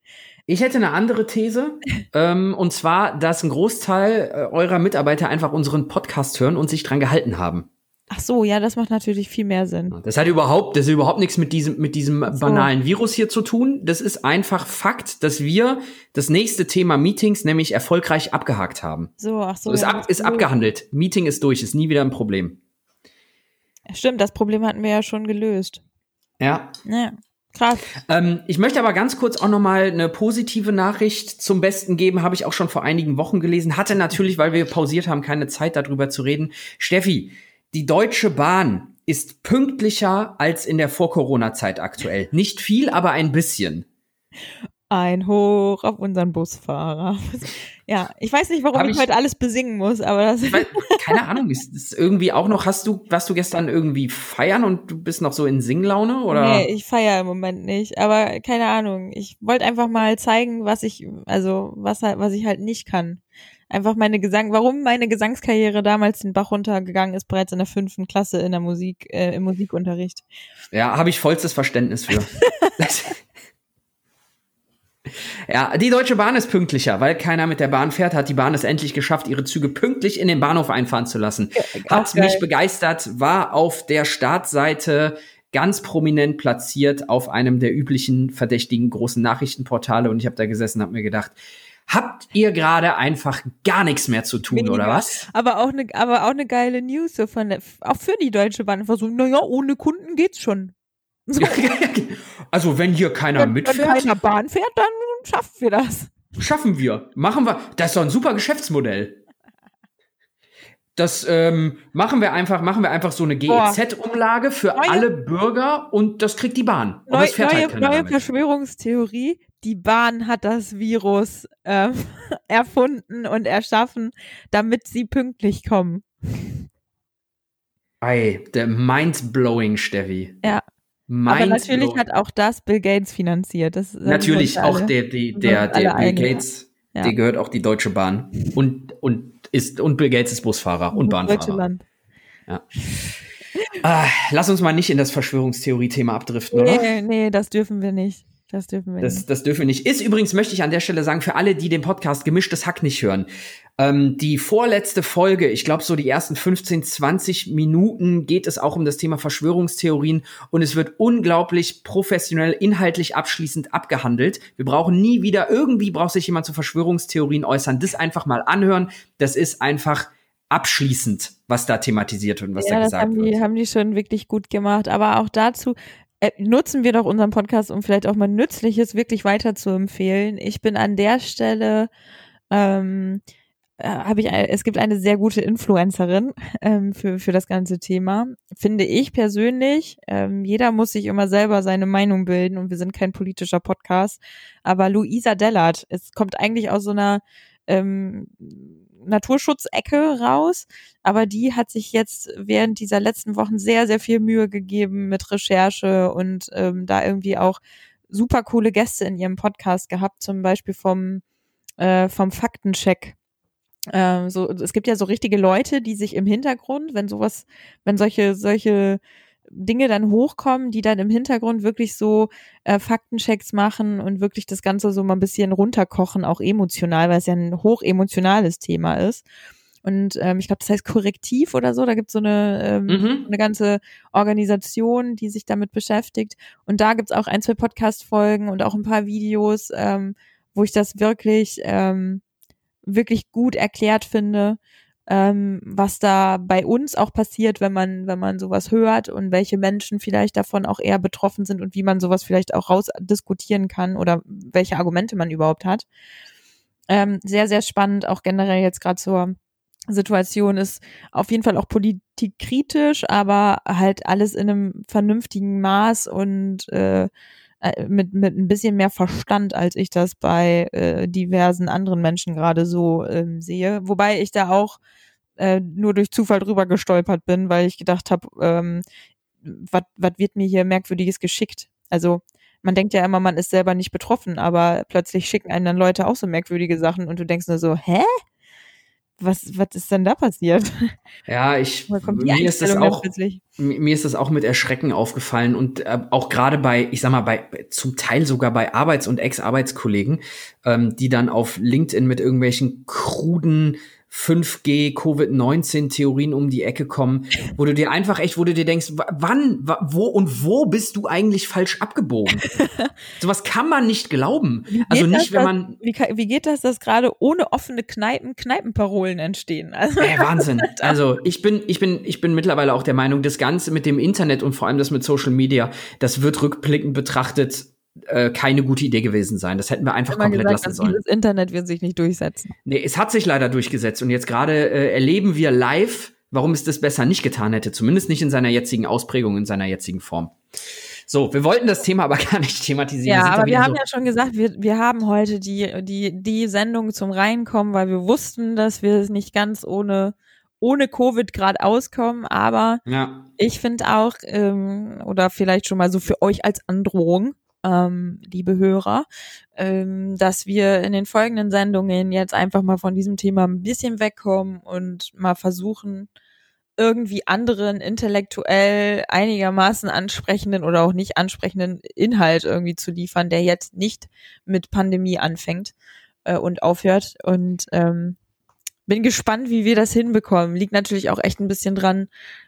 Ich hätte eine andere These, ähm, und zwar, dass ein Großteil äh, eurer Mitarbeiter einfach unseren Podcast hören und sich dran gehalten haben. Ach so, ja, das macht natürlich viel mehr Sinn. Das hat überhaupt, das hat überhaupt nichts mit diesem, mit diesem so. banalen Virus hier zu tun. Das ist einfach Fakt, dass wir das nächste Thema Meetings nämlich erfolgreich abgehakt haben. So, ach so. So, ist, ja, ab, ist abgehandelt. Meeting ist durch, ist nie wieder ein Problem. Stimmt, das Problem hatten wir ja schon gelöst. Ja. Ja, krass. Ähm, ich möchte aber ganz kurz auch noch mal eine positive Nachricht zum Besten geben. Habe ich auch schon vor einigen Wochen gelesen. Hatte natürlich, weil wir pausiert haben, keine Zeit darüber zu reden. Steffi, die Deutsche Bahn ist pünktlicher als in der Vor-Corona-Zeit aktuell. Nicht viel, aber ein bisschen. Ein Hoch auf unseren Busfahrer. Ja, ich weiß nicht, warum Hab ich, heute alles besingen muss, aber das Weil, keine Ahnung, ist, ist irgendwie auch noch, hast du, warst du gestern irgendwie feiern und du bist noch so in Singlaune oder? Nee, ich feiere im Moment nicht, aber keine Ahnung. Ich wollte einfach mal zeigen, was ich, also was halt, was ich halt nicht kann. Einfach meine Gesang, warum meine Gesangskarriere damals den Bach runtergegangen ist, bereits in der fünften Klasse in der Musik, äh, im Musikunterricht. Ja, habe ich vollstes Verständnis für. Ja, die Deutsche Bahn ist pünktlicher, weil keiner mit der Bahn fährt, hat die Bahn es endlich geschafft, ihre Züge pünktlich in den Bahnhof einfahren zu lassen. Hat auch geil. mich begeistert, war auf der Startseite ganz prominent platziert auf einem der üblichen verdächtigen großen Nachrichtenportale und ich habe da gesessen, habe mir gedacht, habt ihr gerade einfach gar nichts mehr zu tun Weniger. oder was? Aber auch eine, aber auch eine geile News so von der, auch für die Deutsche Bahn. So, naja, ohne Kunden geht's schon. So, also wenn hier keiner wenn, wenn mitfährt, keiner Bahn fährt, dann schaffen wir das. Schaffen wir. Machen wir. Das ist doch ein super Geschäftsmodell. Das ähm, machen wir einfach, machen wir einfach so eine. GEZ-Umlage für Neue- alle Bürger und das kriegt die Bahn. Und Neu, das fährt neue halt keiner neue damit. Verschwörungstheorie. die Bahn hat das Virus äh, erfunden und erschaffen, damit sie pünktlich kommen. Ei, der mind-blowing, Steffi. Ja. Aber natürlich hat auch das Bill Gates finanziert. Das natürlich auch der, die, der, der Bill Gates, ja. der gehört auch die Deutsche Bahn und, und ist, und Bill Gates ist Busfahrer und, und Bahnfahrer. Ja. ah, lass uns mal nicht in das Verschwörungstheorie-Thema abdriften, nee, oder? Nee, das dürfen wir nicht. Das dürfen wir das, nicht. Das dürfen wir nicht. Ist übrigens, möchte ich an der Stelle sagen, für alle, die den Podcast Gemischtes Hack nicht hören. Ähm, die vorletzte Folge, ich glaube so die ersten 15, 20 Minuten geht es auch um das Thema Verschwörungstheorien und es wird unglaublich professionell, inhaltlich abschließend abgehandelt. Wir brauchen nie wieder, irgendwie braucht sich jemand zu Verschwörungstheorien äußern. Das einfach mal anhören. Das ist einfach abschließend, was da thematisiert wird und was ja, da gesagt das haben wird. Die, haben die schon wirklich gut gemacht. Aber auch dazu, nutzen wir doch unseren Podcast, um vielleicht auch mal Nützliches wirklich weiter zu empfehlen. Ich bin an der Stelle, ähm, äh, habe ich, es gibt eine sehr gute Influencerin ähm, für, für das ganze Thema. Finde ich persönlich. Ähm, jeder muss sich immer selber seine Meinung bilden und wir sind kein politischer Podcast. Aber Luisa Dellert, es kommt eigentlich aus so einer ähm, Naturschutzecke raus, aber die hat sich jetzt während dieser letzten Wochen sehr, sehr viel Mühe gegeben mit Recherche und ähm, da irgendwie auch super coole Gäste in ihrem Podcast gehabt, zum Beispiel vom, äh, vom Faktencheck. Ähm, so, es gibt ja so richtige Leute, die sich im Hintergrund, wenn sowas, wenn solche, solche Dinge dann hochkommen, die dann im Hintergrund wirklich so äh, Faktenchecks machen und wirklich das Ganze so mal ein bisschen runterkochen, auch emotional, weil es ja ein hochemotionales Thema ist. Und ähm, ich glaube, das heißt Korrektiv oder so. Da gibt es so eine, ähm, mhm. eine ganze Organisation, die sich damit beschäftigt. Und da gibt es auch ein, zwei Podcast-Folgen und auch ein paar Videos, ähm, wo ich das wirklich, ähm, wirklich gut erklärt finde ähm, was da bei uns auch passiert, wenn man, wenn man sowas hört und welche Menschen vielleicht davon auch eher betroffen sind und wie man sowas vielleicht auch rausdiskutieren kann oder welche Argumente man überhaupt hat. Ähm, sehr, sehr spannend, auch generell jetzt gerade zur Situation ist auf jeden Fall auch politikkritisch, aber halt alles in einem vernünftigen Maß und äh, äh mit, mit ein bisschen mehr Verstand, als ich das bei äh, diversen anderen Menschen gerade so ähm, sehe. Wobei ich da auch äh, nur durch Zufall drüber gestolpert bin, weil ich gedacht habe, ähm, was wird mir hier merkwürdiges geschickt? Also man denkt ja immer, man ist selber nicht betroffen, aber plötzlich schicken einen dann Leute auch so merkwürdige Sachen und du denkst nur so, hä? Was, was ist denn da passiert? Ja, ich, mir ist das auch, mir ist das auch mit Erschrecken aufgefallen und äh, auch gerade bei, ich sag mal, bei, zum Teil sogar bei Arbeits- und Ex-Arbeitskollegen, ähm, die dann auf LinkedIn mit irgendwelchen kruden 5G, Covid-19-Theorien um die Ecke kommen, wo du dir einfach echt, wo du dir denkst, wann, wo und wo bist du eigentlich falsch abgebogen? Sowas kann man nicht glauben. Also nicht, wenn man. wie, wie, geht das, dass gerade ohne offene Kneipen Kneipenparolen entstehen? Also äh, Wahnsinn. Also ich bin, ich bin, ich bin mittlerweile auch der Meinung, das Ganze mit dem Internet und vor allem das mit Social Media, das wird rückblickend betrachtet äh, keine gute Idee gewesen sein. Das hätten wir einfach komplett gesagt, lassen sollen. Das Internet wird sich nicht durchsetzen. Nee, es hat sich leider durchgesetzt und jetzt gerade äh, erleben wir live, warum es das besser nicht getan hätte, zumindest nicht in seiner jetzigen Ausprägung, in seiner jetzigen Form. So, wir wollten das Thema aber gar nicht thematisieren. Ja, aber wir haben so ja schon gesagt, wir, wir haben heute die, die, die Sendung zum Reinkommen, weil wir wussten, dass wir es nicht ganz ohne ohne Covid gerade auskommen, aber ja. ich finde auch, ähm, oder vielleicht schon mal so für euch als Androhung, ähm, liebe Hörer, ähm, dass wir in den folgenden Sendungen jetzt einfach mal von diesem Thema ein bisschen wegkommen und mal versuchen, irgendwie anderen intellektuell einigermaßen ansprechenden oder auch nicht ansprechenden Inhalt irgendwie zu liefern, der jetzt nicht mit Pandemie anfängt äh, und aufhört. Und ähm, bin gespannt, wie wir das hinbekommen. Liegt natürlich auch echt ein bisschen dran,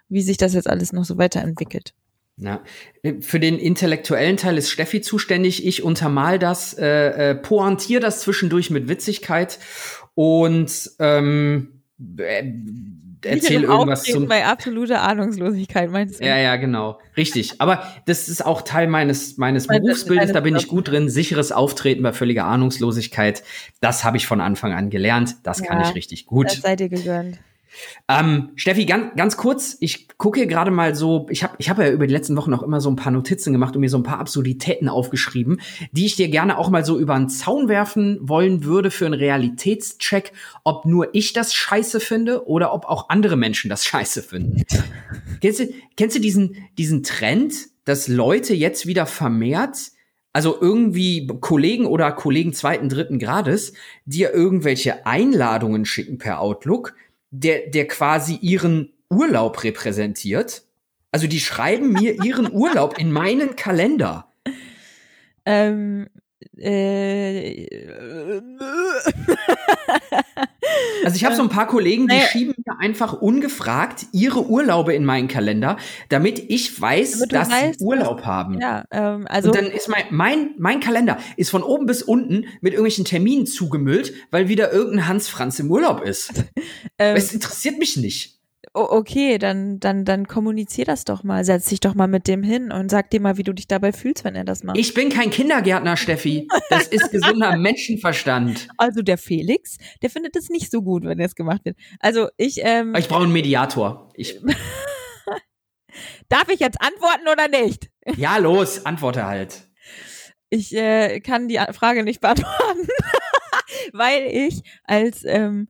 wie sich das jetzt alles noch so weiterentwickelt. Ja. Für den intellektuellen Teil ist Steffi zuständig. Ich untermal das, äh, äh, pointiere das zwischendurch mit Witzigkeit und ähm, äh, erzähle irgendwas zum bei absoluter Ahnungslosigkeit meinst du? Ja, ja, genau, richtig. Aber das ist auch Teil meines meines Berufsbildes. Da bin ich gut drin. Sicheres Auftreten bei völliger Ahnungslosigkeit. Das habe ich von Anfang an gelernt. Das ja, kann ich richtig gut. Das seid ihr gegönnt. Ähm, Steffi, ganz, ganz kurz, ich gucke hier gerade mal so, ich habe ich hab ja über die letzten Wochen auch immer so ein paar Notizen gemacht und mir so ein paar Absurditäten aufgeschrieben, die ich dir gerne auch mal so über den Zaun werfen wollen würde für einen Realitätscheck, ob nur ich das scheiße finde oder ob auch andere Menschen das scheiße finden. kennst, du, kennst du diesen, diesen Trend, dass Leute jetzt wieder vermehrt also irgendwie Kollegen oder Kollegen zweiten, dritten Grades, dir irgendwelche Einladungen schicken per Outlook, der, der quasi ihren Urlaub repräsentiert. Also die schreiben mir ihren Urlaub in meinen Kalender. Ähm, äh, also ich habe so ein paar Kollegen, die naja. schieben mir einfach ungefragt ihre Urlaube in meinen Kalender, damit ich weiß, damit dass weißt, sie Urlaub was, haben. Ja, ähm, also und dann ist mein, mein mein Kalender ist von oben bis unten mit irgendwelchen Terminen zugemüllt, weil wieder irgendein Hans Franz im Urlaub ist. ähm, es interessiert mich nicht okay, dann, dann, dann kommunizier das doch mal. Setz dich doch mal mit dem hin und sag dir mal, wie du dich dabei fühlst, wenn er das macht. Ich bin kein Kindergärtner, Steffi. Das ist gesunder Menschenverstand. Also der Felix, der findet es nicht so gut, wenn das gemacht wird. Also ich, ähm. Ich brauche einen Mediator. Ich. Darf ich jetzt antworten oder nicht? Ja, los, antworte halt. Ich äh, kann die Frage nicht beantworten, weil ich als ähm,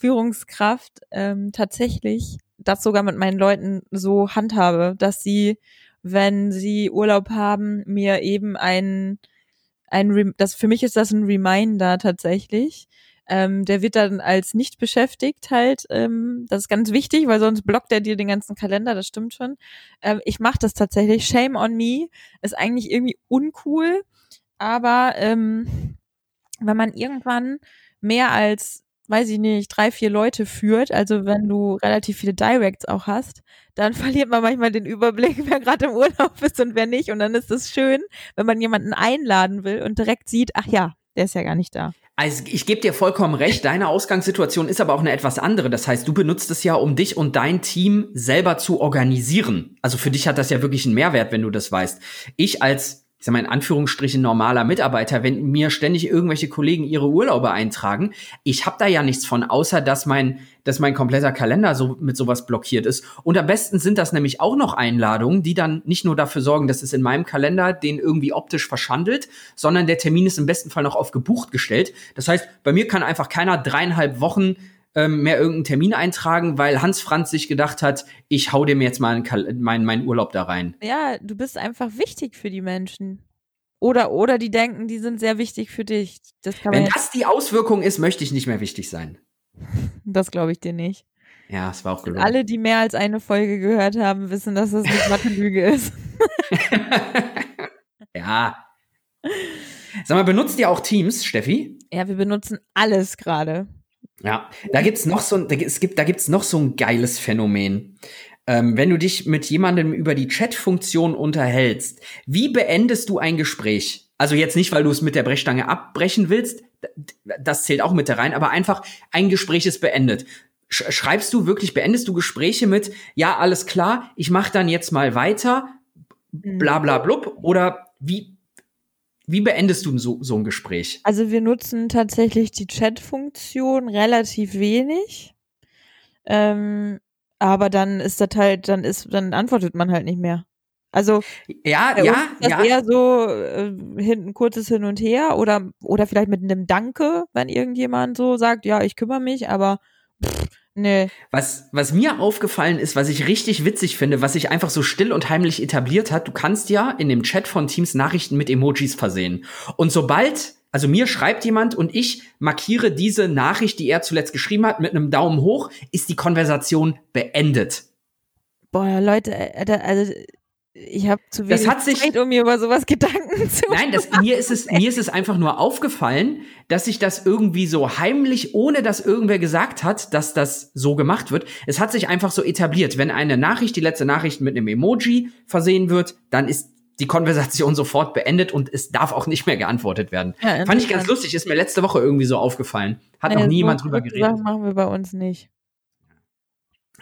Führungskraft ähm, tatsächlich das sogar mit meinen Leuten so handhabe, dass sie, wenn sie Urlaub haben, mir eben ein, ein das für mich ist das ein Reminder tatsächlich. Ähm, der wird dann als nicht beschäftigt halt, ähm, das ist ganz wichtig, weil sonst blockt er dir den ganzen Kalender, das stimmt schon. Ähm, ich mache das tatsächlich. Shame on me ist eigentlich irgendwie uncool, aber ähm, wenn man irgendwann mehr als weiß ich nicht, drei, vier Leute führt, also wenn du relativ viele Directs auch hast, dann verliert man manchmal den Überblick, wer gerade im Urlaub ist und wer nicht. Und dann ist es schön, wenn man jemanden einladen will und direkt sieht, ach ja, der ist ja gar nicht da. Also ich gebe dir vollkommen recht, deine Ausgangssituation ist aber auch eine etwas andere. Das heißt, du benutzt es ja, um dich und dein Team selber zu organisieren. Also für dich hat das ja wirklich einen Mehrwert, wenn du das weißt. Ich als ich sag mal in Anführungsstrichen normaler Mitarbeiter, wenn mir ständig irgendwelche Kollegen ihre Urlaube eintragen, ich habe da ja nichts von, außer dass mein, dass mein kompletter Kalender so mit sowas blockiert ist. Und am besten sind das nämlich auch noch Einladungen, die dann nicht nur dafür sorgen, dass es in meinem Kalender den irgendwie optisch verschandelt, sondern der Termin ist im besten Fall noch auf gebucht gestellt. Das heißt, bei mir kann einfach keiner dreieinhalb Wochen ähm, mehr irgendeinen Termin eintragen, weil Hans Franz sich gedacht hat, ich hau dem jetzt mal meinen mein Urlaub da rein. Ja, du bist einfach wichtig für die Menschen. Oder, oder die denken, die sind sehr wichtig für dich. Das Wenn das die Auswirkung ist, möchte ich nicht mehr wichtig sein. Das glaube ich dir nicht. Ja, es war auch gelungen. Alle, die mehr als eine Folge gehört haben, wissen, dass das nicht Mathe-Lüge ist. ja. Sag mal, benutzt ihr auch Teams, Steffi? Ja, wir benutzen alles gerade. Ja, da gibt's noch so ein, da, es gibt, da gibt's noch so ein geiles Phänomen. Ähm, wenn du dich mit jemandem über die Chat-Funktion unterhältst, wie beendest du ein Gespräch? Also jetzt nicht, weil du es mit der Brechstange abbrechen willst, das zählt auch mit da rein, aber einfach ein Gespräch ist beendet. Schreibst du wirklich, beendest du Gespräche mit, ja, alles klar, ich mache dann jetzt mal weiter, bla bla blub, oder wie, wie beendest du so, so ein Gespräch? Also wir nutzen tatsächlich die Chat-Funktion relativ wenig. Ähm, aber dann ist das halt, dann ist, dann antwortet man halt nicht mehr. Also ja, ja, ist das ja. eher so äh, hin, ein kurzes Hin und Her oder oder vielleicht mit einem Danke, wenn irgendjemand so sagt, ja, ich kümmere mich, aber pff, Nee. Was, was mir aufgefallen ist, was ich richtig witzig finde, was sich einfach so still und heimlich etabliert hat, du kannst ja in dem Chat von Teams Nachrichten mit Emojis versehen. Und sobald, also mir schreibt jemand und ich markiere diese Nachricht, die er zuletzt geschrieben hat, mit einem Daumen hoch, ist die Konversation beendet. Boah, Leute, äh, also ich habe zu wenig das hat sich, Zeit, um mir über sowas Gedanken zu machen. Nein, das, mir, ist es, mir ist es einfach nur aufgefallen, dass sich das irgendwie so heimlich, ohne dass irgendwer gesagt hat, dass das so gemacht wird. Es hat sich einfach so etabliert. Wenn eine Nachricht, die letzte Nachricht mit einem Emoji versehen wird, dann ist die Konversation sofort beendet und es darf auch nicht mehr geantwortet werden. Ja, Fand ich ganz lustig, ist mir letzte Woche irgendwie so aufgefallen. Hat noch niemand drüber geredet. Sachen machen wir bei uns nicht.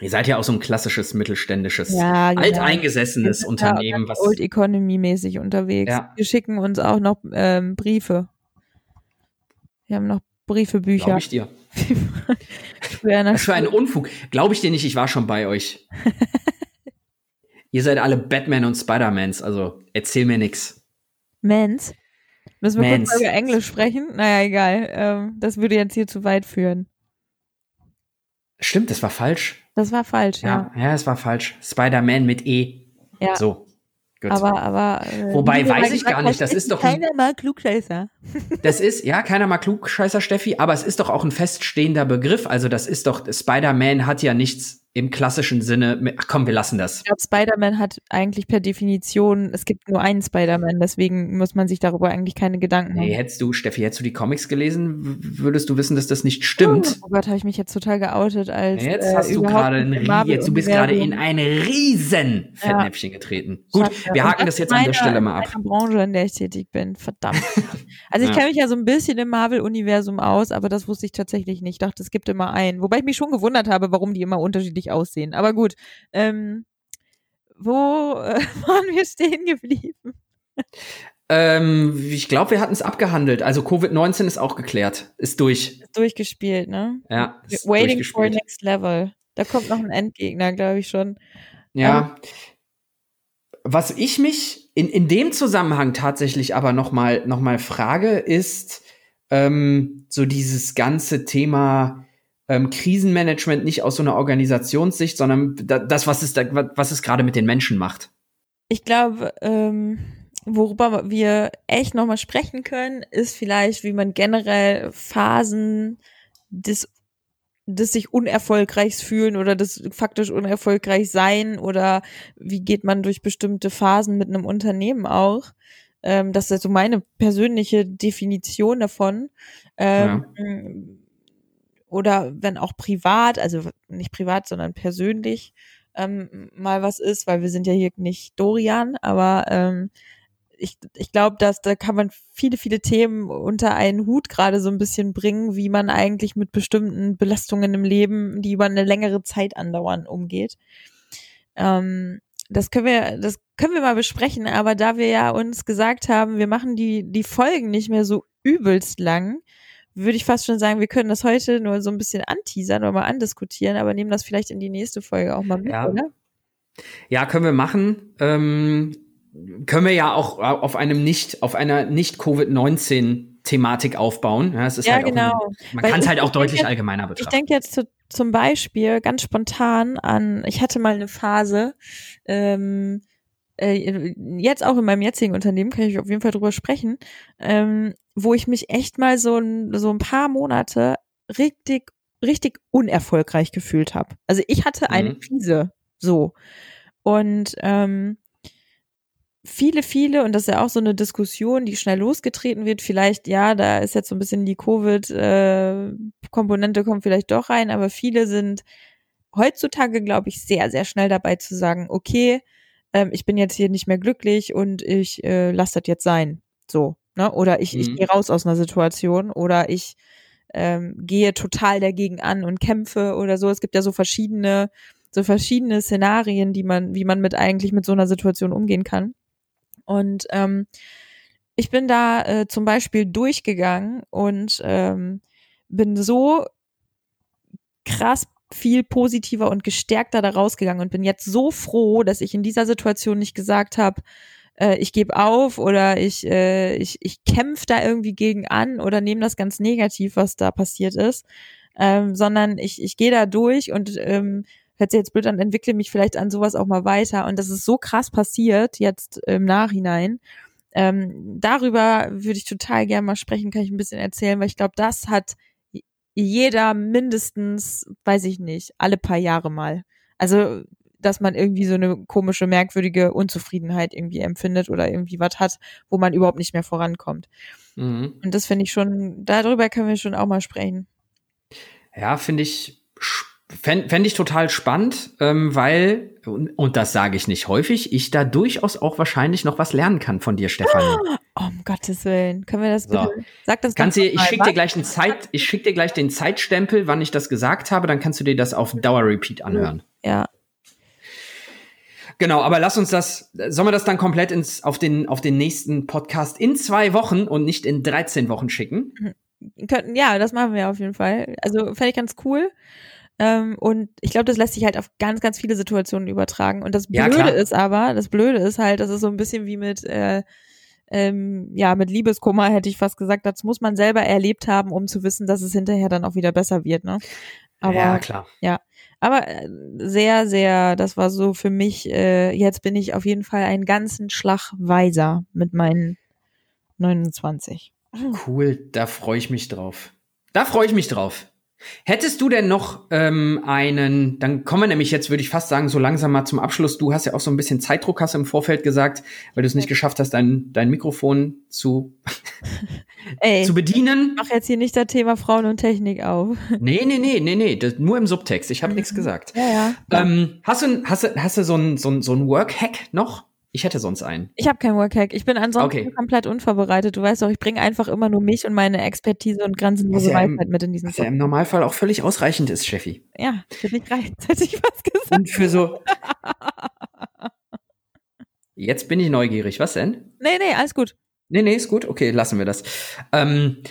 Ihr seid ja auch so ein klassisches mittelständisches, ja, genau. alteingesessenes Unternehmen. Was Old Economy mäßig unterwegs. Ja. Wir schicken uns auch noch ähm, Briefe. Wir haben noch Briefebücher. Glaube ich dir. Was für ein Unfug. Glaube ich dir nicht, ich war schon bei euch. Ihr seid alle Batman und Spider-Mans, also erzähl mir nix. Mans? Müssen wir Mans. kurz über Englisch sprechen? Naja, egal. Ähm, das würde jetzt hier zu weit führen. Stimmt, das war falsch. Das war falsch, ja. Ja, ja es war falsch. Spider-Man mit E. Ja. So. Gut. Aber, aber. Äh, Wobei weiß ich gar nicht, das ist doch. Keiner mag Klugscheißer. Das ist, ja, keiner mag Klugscheißer, Steffi, aber es ist doch auch ein feststehender Begriff. Also, das ist doch, Spider-Man hat ja nichts im klassischen Sinne, ach komm, wir lassen das. Ich glaube, Spider-Man hat eigentlich per Definition, es gibt nur einen Spider-Man, deswegen muss man sich darüber eigentlich keine Gedanken machen. Nee, hättest du, Steffi, hättest du die Comics gelesen, würdest du wissen, dass das nicht stimmt. Oh, oh Gott, habe ich mich jetzt total geoutet als. Ja, jetzt hast äh, du gerade ein jetzt, du bist gerade in ein riesen Fettnäpfchen ja. getreten. Gut, Schade. wir haken das, jetzt meine, an der Stelle mal ab. Branche, in der ich tätig bin, verdammt. also ich ja. kenne mich ja so ein bisschen im Marvel-Universum aus, aber das wusste ich tatsächlich nicht. Ich dachte, es gibt immer einen. Wobei ich mich schon gewundert habe, warum die immer unterschiedlich aussehen. Aber gut, ähm, wo äh, waren wir stehen geblieben? Ähm, ich glaube, wir hatten es abgehandelt. Also Covid-19 ist auch geklärt. Ist durch. Ist durchgespielt, ne? Ja. Waiting for next level. Da kommt noch ein Endgegner, glaube ich schon. Ja. Ähm, Was ich mich in, in dem Zusammenhang tatsächlich aber noch mal, noch mal frage, ist ähm, so dieses ganze Thema ähm, Krisenmanagement nicht aus so einer Organisationssicht, sondern das, was es, da, was es gerade mit den Menschen macht. Ich glaube, ähm, worüber wir echt nochmal sprechen können, ist vielleicht, wie man generell Phasen des des sich unerfolgreich fühlen oder des faktisch unerfolgreich sein oder wie geht man durch bestimmte Phasen mit einem Unternehmen auch. Ähm, das ist so meine persönliche Definition davon. Ähm, ja oder wenn auch privat, also nicht privat, sondern persönlich ähm, mal was ist, weil wir sind ja hier nicht Dorian, aber ähm, ich, ich glaube, dass da kann man viele, viele Themen unter einen Hut gerade so ein bisschen bringen, wie man eigentlich mit bestimmten Belastungen im Leben, die über eine längere Zeit andauern, umgeht. Ähm, das können wir, das können wir mal besprechen, aber da wir ja uns gesagt haben, wir machen die, die Folgen nicht mehr so übelst lang, würde ich fast schon sagen, wir können das heute nur so ein bisschen anteasern oder mal andiskutieren, aber nehmen das vielleicht in die nächste Folge auch mal mit, ja. oder? Ja, können wir machen. Ähm, können wir ja auch auf einem nicht, auf einer nicht Covid-19 Thematik aufbauen. Ja, es ist ja halt genau. Ein, man kann es halt auch deutlich jetzt, allgemeiner betrachten. Ich denke jetzt zu, zum Beispiel ganz spontan an, ich hatte mal eine Phase, ähm, äh, jetzt auch in meinem jetzigen Unternehmen, kann ich auf jeden Fall drüber sprechen, ähm, wo ich mich echt mal so ein, so ein paar Monate richtig, richtig unerfolgreich gefühlt habe. Also ich hatte eine mhm. Krise, so. Und ähm, viele, viele, und das ist ja auch so eine Diskussion, die schnell losgetreten wird, vielleicht, ja, da ist jetzt so ein bisschen die Covid-Komponente äh, kommt vielleicht doch rein, aber viele sind heutzutage, glaube ich, sehr, sehr schnell dabei zu sagen, okay, ähm, ich bin jetzt hier nicht mehr glücklich und ich äh, lasse das jetzt sein. So, ne? Oder ich, mhm. ich gehe raus aus einer Situation oder ich ähm, gehe total dagegen an und kämpfe oder so. Es gibt ja so verschiedene, so verschiedene Szenarien, die man, wie man mit eigentlich mit so einer Situation umgehen kann. Und ähm, ich bin da äh, zum Beispiel durchgegangen und ähm, bin so krass viel positiver und gestärkter da rausgegangen und bin jetzt so froh, dass ich in dieser Situation nicht gesagt habe, äh, ich gebe auf oder ich, äh, ich, ich kämpfe da irgendwie gegen an oder nehme das ganz negativ, was da passiert ist, ähm, sondern ich, ich gehe da durch und ähm, hört sich jetzt blöd an, entwickle mich vielleicht an sowas auch mal weiter und das ist so krass passiert jetzt im Nachhinein. Ähm, darüber würde ich total gerne mal sprechen, kann ich ein bisschen erzählen, weil ich glaube, das hat jeder mindestens, weiß ich nicht, alle paar Jahre mal. Also, dass man irgendwie so eine komische, merkwürdige Unzufriedenheit irgendwie empfindet oder irgendwie was hat, wo man überhaupt nicht mehr vorankommt. Mhm. Und das finde ich schon, darüber können wir schon auch mal sprechen. Ja, finde ich Fände fänd ich total spannend, ähm, weil, und, und das sage ich nicht häufig, ich da durchaus auch wahrscheinlich noch was lernen kann von dir, Stefanie. Oh, um Gottes Willen. Können wir das bitte? So. Sag das kannst du, Ich schicke dir gleich einen Zeit, ich schick dir gleich den Zeitstempel, wann ich das gesagt habe, dann kannst du dir das auf Dauer-Repeat anhören. Ja. Genau, aber lass uns das, sollen wir das dann komplett ins, auf den, auf den nächsten Podcast in zwei Wochen und nicht in 13 Wochen schicken? könnten, ja, das machen wir auf jeden Fall. Also fände ich ganz cool. Ähm, und ich glaube, das lässt sich halt auf ganz, ganz viele Situationen übertragen. Und das Ja, Blöde klar. ist aber, das Blöde ist halt, das ist so ein bisschen wie mit, äh, ähm, ja, mit Liebeskummer hätte ich fast gesagt, das muss man selber erlebt haben, um zu wissen, dass es hinterher dann auch wieder besser wird, ne? Aber, ja, klar. Aber äh, sehr, sehr, das war so für mich, äh, jetzt bin ich auf jeden Fall einen ganzen Schlag weiser mit meinen 29. Cool, da freue ich mich drauf. Da freue ich mich drauf. Hättest du denn noch ähm, einen, dann kommen wir nämlich jetzt, würde ich fast sagen, so langsam mal zum Abschluss. Du hast ja auch so ein bisschen Zeitdruck, hast du im Vorfeld gesagt, weil du es nicht geschafft hast, dein, dein Mikrofon zu, Ey, zu bedienen. mach jetzt hier nicht das Thema Frauen und Technik auf. Nee, nee, nee, nee, nee, das, nur im Subtext. Ich habe nichts gesagt. Ja, ja. Ähm, hast du, hast du, hast du so ein, so so ein Work-Hack noch? Ich hätte sonst einen. Ich habe kein Workhack. Ich bin ansonsten Okay. komplett unvorbereitet. Du weißt doch, ich bringe einfach immer nur mich und meine Expertise und grenzenlose Was ja Weisheit mit in diesen Was ja im Normalfall auch völlig ausreichend ist, Cheffi. Ja, ich hätte nicht gleichzeitig was gesagt. Und für so. Jetzt bin ich neugierig. Was denn? Nee, nee, alles gut. Nee, nee, ist gut. Okay, lassen wir das. Ähm, äh,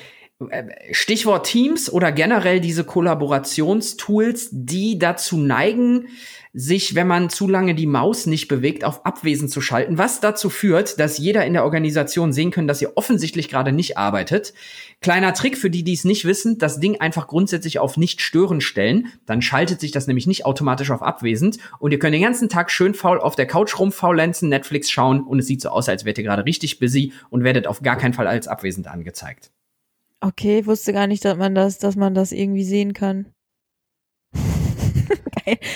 Stichwort Teams oder generell diese Kollaborationstools, die dazu neigen, sich, wenn man zu lange die Maus nicht bewegt, auf Abwesen zu schalten, was dazu führt, dass jeder in der Organisation sehen können, dass ihr offensichtlich gerade nicht arbeitet. Kleiner Trick für die, die es nicht wissen, das Ding einfach grundsätzlich auf nicht stören stellen, dann schaltet sich das nämlich nicht automatisch auf abwesend und ihr könnt den ganzen Tag schön faul auf der Couch rumfaulenzen, Netflix schauen und es sieht so aus, als wärt ihr gerade richtig busy und werdet auf gar keinen Fall als abwesend angezeigt. Okay, ich wusste gar nicht, dass man das, dass man das irgendwie sehen kann.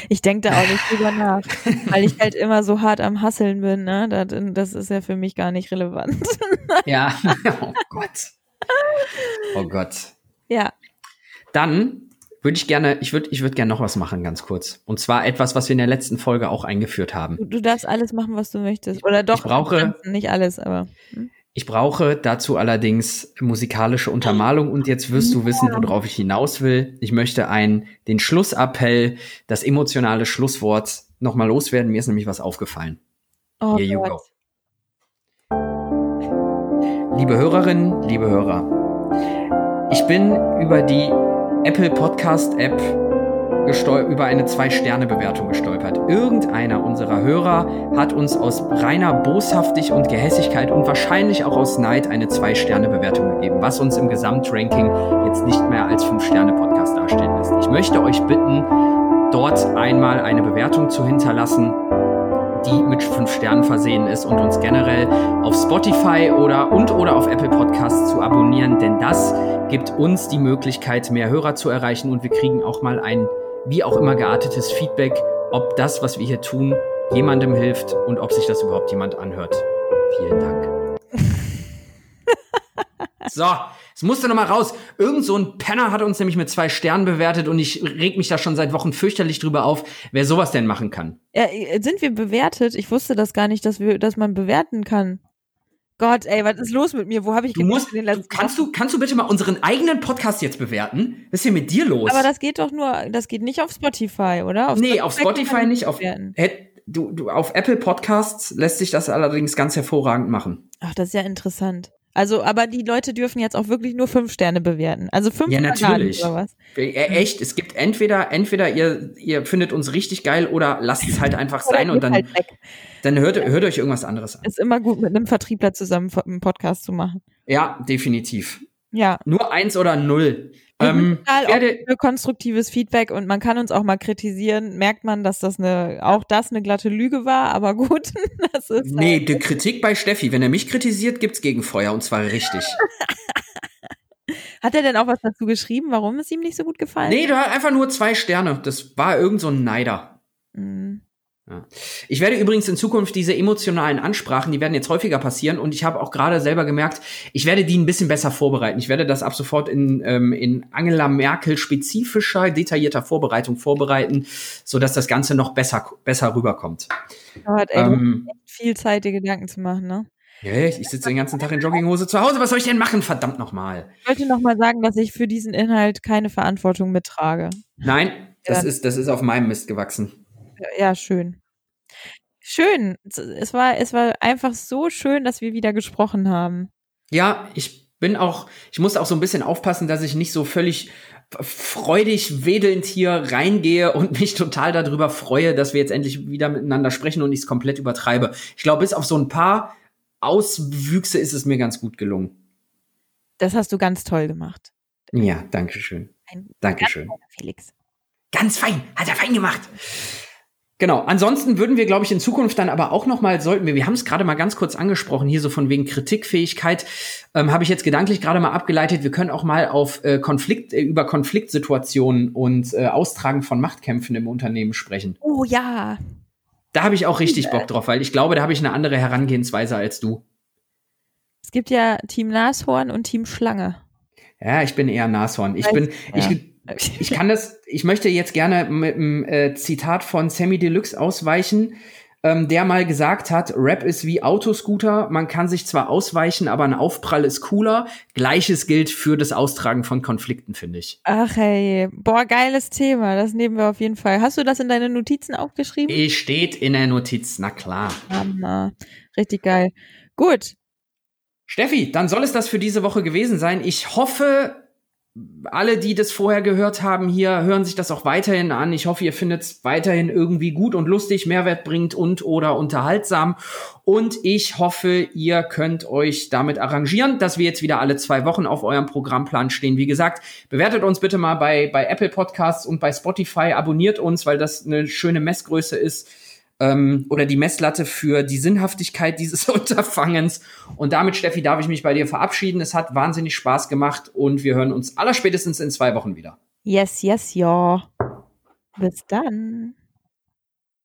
ich denke da auch nicht drüber nach, weil ich halt immer so hart am Hasseln bin, ne? Das, das ist ja für mich gar nicht relevant. Ja, oh Gott. Oh Gott. ja. Dann würde ich gerne, ich würde, ich würde gerne noch was machen, ganz kurz. Und zwar etwas, was wir in der letzten Folge auch eingeführt haben. Du, du darfst alles machen, was du möchtest. Oder doch, Ich brauche- nicht alles, aber. hm? Ich brauche dazu allerdings musikalische Untermalung und jetzt wirst du wissen, worauf ich hinaus will. Ich möchte ein, den Schlussappell, das emotionale Schlusswort nochmal loswerden. Mir ist nämlich was aufgefallen. Oh Here you Gott. go. Liebe Hörerinnen, liebe Hörer, ich bin über die Apple Podcast App über eine Zwei-Sterne-Bewertung gestolpert. Irgendeiner unserer Hörer hat uns aus reiner Boshaftig und Gehässigkeit und wahrscheinlich auch aus Neid eine Zwei-Sterne-Bewertung gegeben, was uns im Gesamtranking jetzt nicht mehr als Fünf-Sterne-Podcast dastehen lässt. Ich möchte euch bitten, dort einmal eine Bewertung zu hinterlassen, die mit fünf Sternen versehen ist und uns generell auf Spotify oder und oder auf Apple Podcasts zu abonnieren, denn das gibt uns die Möglichkeit, mehr Hörer zu erreichen und wir kriegen auch mal ein wie auch immer geartetes Feedback, ob das, was wir hier tun, jemandem hilft und ob sich das überhaupt jemand anhört. Vielen Dank. So, es musste noch mal raus. Irgend so ein Penner hat uns nämlich mit zwei Sternen bewertet und ich reg mich da schon seit Wochen fürchterlich drüber auf, wer sowas denn machen kann. Ja, sind wir bewertet? Ich wusste das gar nicht, dass wir, dass man bewerten kann. Gott, ey, was ist los mit mir? Wo habe ich Du musst, den du, letzten kannst Wochen? du, kannst du bitte mal unseren eigenen Podcast jetzt bewerten? Was ist hier mit dir los? Aber das geht doch nur, das geht nicht auf Spotify, oder? Auf nee, auf kann Spotify nicht. Auf, du, du, auf Apple Podcasts lässt sich das allerdings ganz hervorragend machen. Ach, das ist ja interessant. Also, aber die Leute dürfen jetzt auch wirklich nur fünf Sterne bewerten. Also fünf Ja, oder gar natürlich. oder was? Äh, echt, es gibt entweder, entweder ihr, ihr findet uns richtig geil oder lasst es halt einfach sein und dann, halt dann hört, hört euch irgendwas anderes an. Ist immer gut, mit einem Vertriebler zusammen einen Podcast zu machen. Ja, definitiv. Ja. Nur eins oder null. Ähm, werde, konstruktives Feedback und man kann uns auch mal kritisieren. Merkt man, dass das eine, auch das eine glatte Lüge war, aber gut. Das ist nee, die Kritik bei Steffi. Wenn er mich kritisiert, gibt's Gegenfeuer und zwar richtig. Hat er denn auch was dazu geschrieben, warum es ihm nicht so gut gefallen nee, du hast einfach nur zwei Sterne. Das war irgend so ein Neider. Mhm. Ich werde übrigens in Zukunft diese emotionalen Ansprachen, die werden jetzt häufiger passieren und ich habe auch gerade selber gemerkt, ich werde die ein bisschen besser vorbereiten. Ich werde das ab sofort in, ähm, in Angela Merkel spezifischer, detaillierter Vorbereitung vorbereiten, so dass das Ganze noch besser, besser rüberkommt. Aber hat Ähm, echt viel Zeit, dir Gedanken zu machen, ne? ja, ich sitze den ganzen Tag in Jogginghose zu Hause. Was soll ich denn machen? Verdammt nochmal. Ich wollte noch mal sagen, dass ich für diesen Inhalt keine Verantwortung mittrage. Nein, das Ja. ist, das ist auf meinem Mist gewachsen. Ja, schön. Schön. Es war, es war einfach so schön, dass wir wieder gesprochen haben. Ja, ich bin auch, ich muss auch so ein bisschen aufpassen, dass ich nicht so völlig freudig wedelnd hier reingehe und mich total darüber freue, dass wir jetzt endlich wieder miteinander sprechen und ich es komplett übertreibe. Ich glaube, bis auf so ein paar Auswüchse ist es mir ganz gut gelungen. Das hast du ganz toll gemacht. Ja, danke schön. Danke schön. Felix. Ganz fein, hat er fein gemacht. Genau. Ansonsten würden wir, glaube ich, in Zukunft dann aber auch noch mal sollten wir, wir haben es gerade mal ganz kurz angesprochen hier so von wegen Kritikfähigkeit, ähm, habe ich jetzt gedanklich gerade mal abgeleitet. Wir können auch mal auf äh, Konflikt äh, über Konfliktsituationen und äh, Austragen von Machtkämpfen im Unternehmen sprechen. Oh ja. Da habe ich auch richtig Bock drauf, weil ich glaube, da habe ich eine andere Herangehensweise als du. Es gibt ja Team Nashorn und Team Schlange. Ja, ich bin eher Nashorn. Ich bin, ja. ich ich kann das, ich möchte jetzt gerne mit einem äh, Zitat von Sammy Deluxe ausweichen, ähm, der mal gesagt hat, Rap ist wie Autoscooter, man kann sich zwar ausweichen, aber ein Aufprall ist cooler. Gleiches gilt für das Austragen von Konflikten, finde ich. Ach hey, boah, geiles Thema, das nehmen wir auf jeden Fall. Hast du das in deine Notizen aufgeschrieben? Ich steht in der Notiz, na klar. Hammer. Richtig geil. Gut. Steffi, dann soll es das für diese Woche gewesen sein. Ich hoffe, alle, die das vorher gehört haben hier, hören sich das auch weiterhin an. Ich hoffe, ihr findet es weiterhin irgendwie gut und lustig, Mehrwert bringt und oder unterhaltsam. Und ich hoffe, ihr könnt euch damit arrangieren, dass wir jetzt wieder alle zwei Wochen auf eurem Programmplan stehen. Wie gesagt, bewertet uns bitte mal bei, bei Apple Podcasts und bei Spotify, abonniert uns, weil das eine schöne Messgröße ist ähm, oder die Messlatte für die Sinnhaftigkeit dieses Unterfangens. Und damit, Steffi, darf ich mich bei dir verabschieden. Es hat wahnsinnig Spaß gemacht und wir hören uns allerspätestens in zwei Wochen wieder. Yes, yes, ja. Bis dann.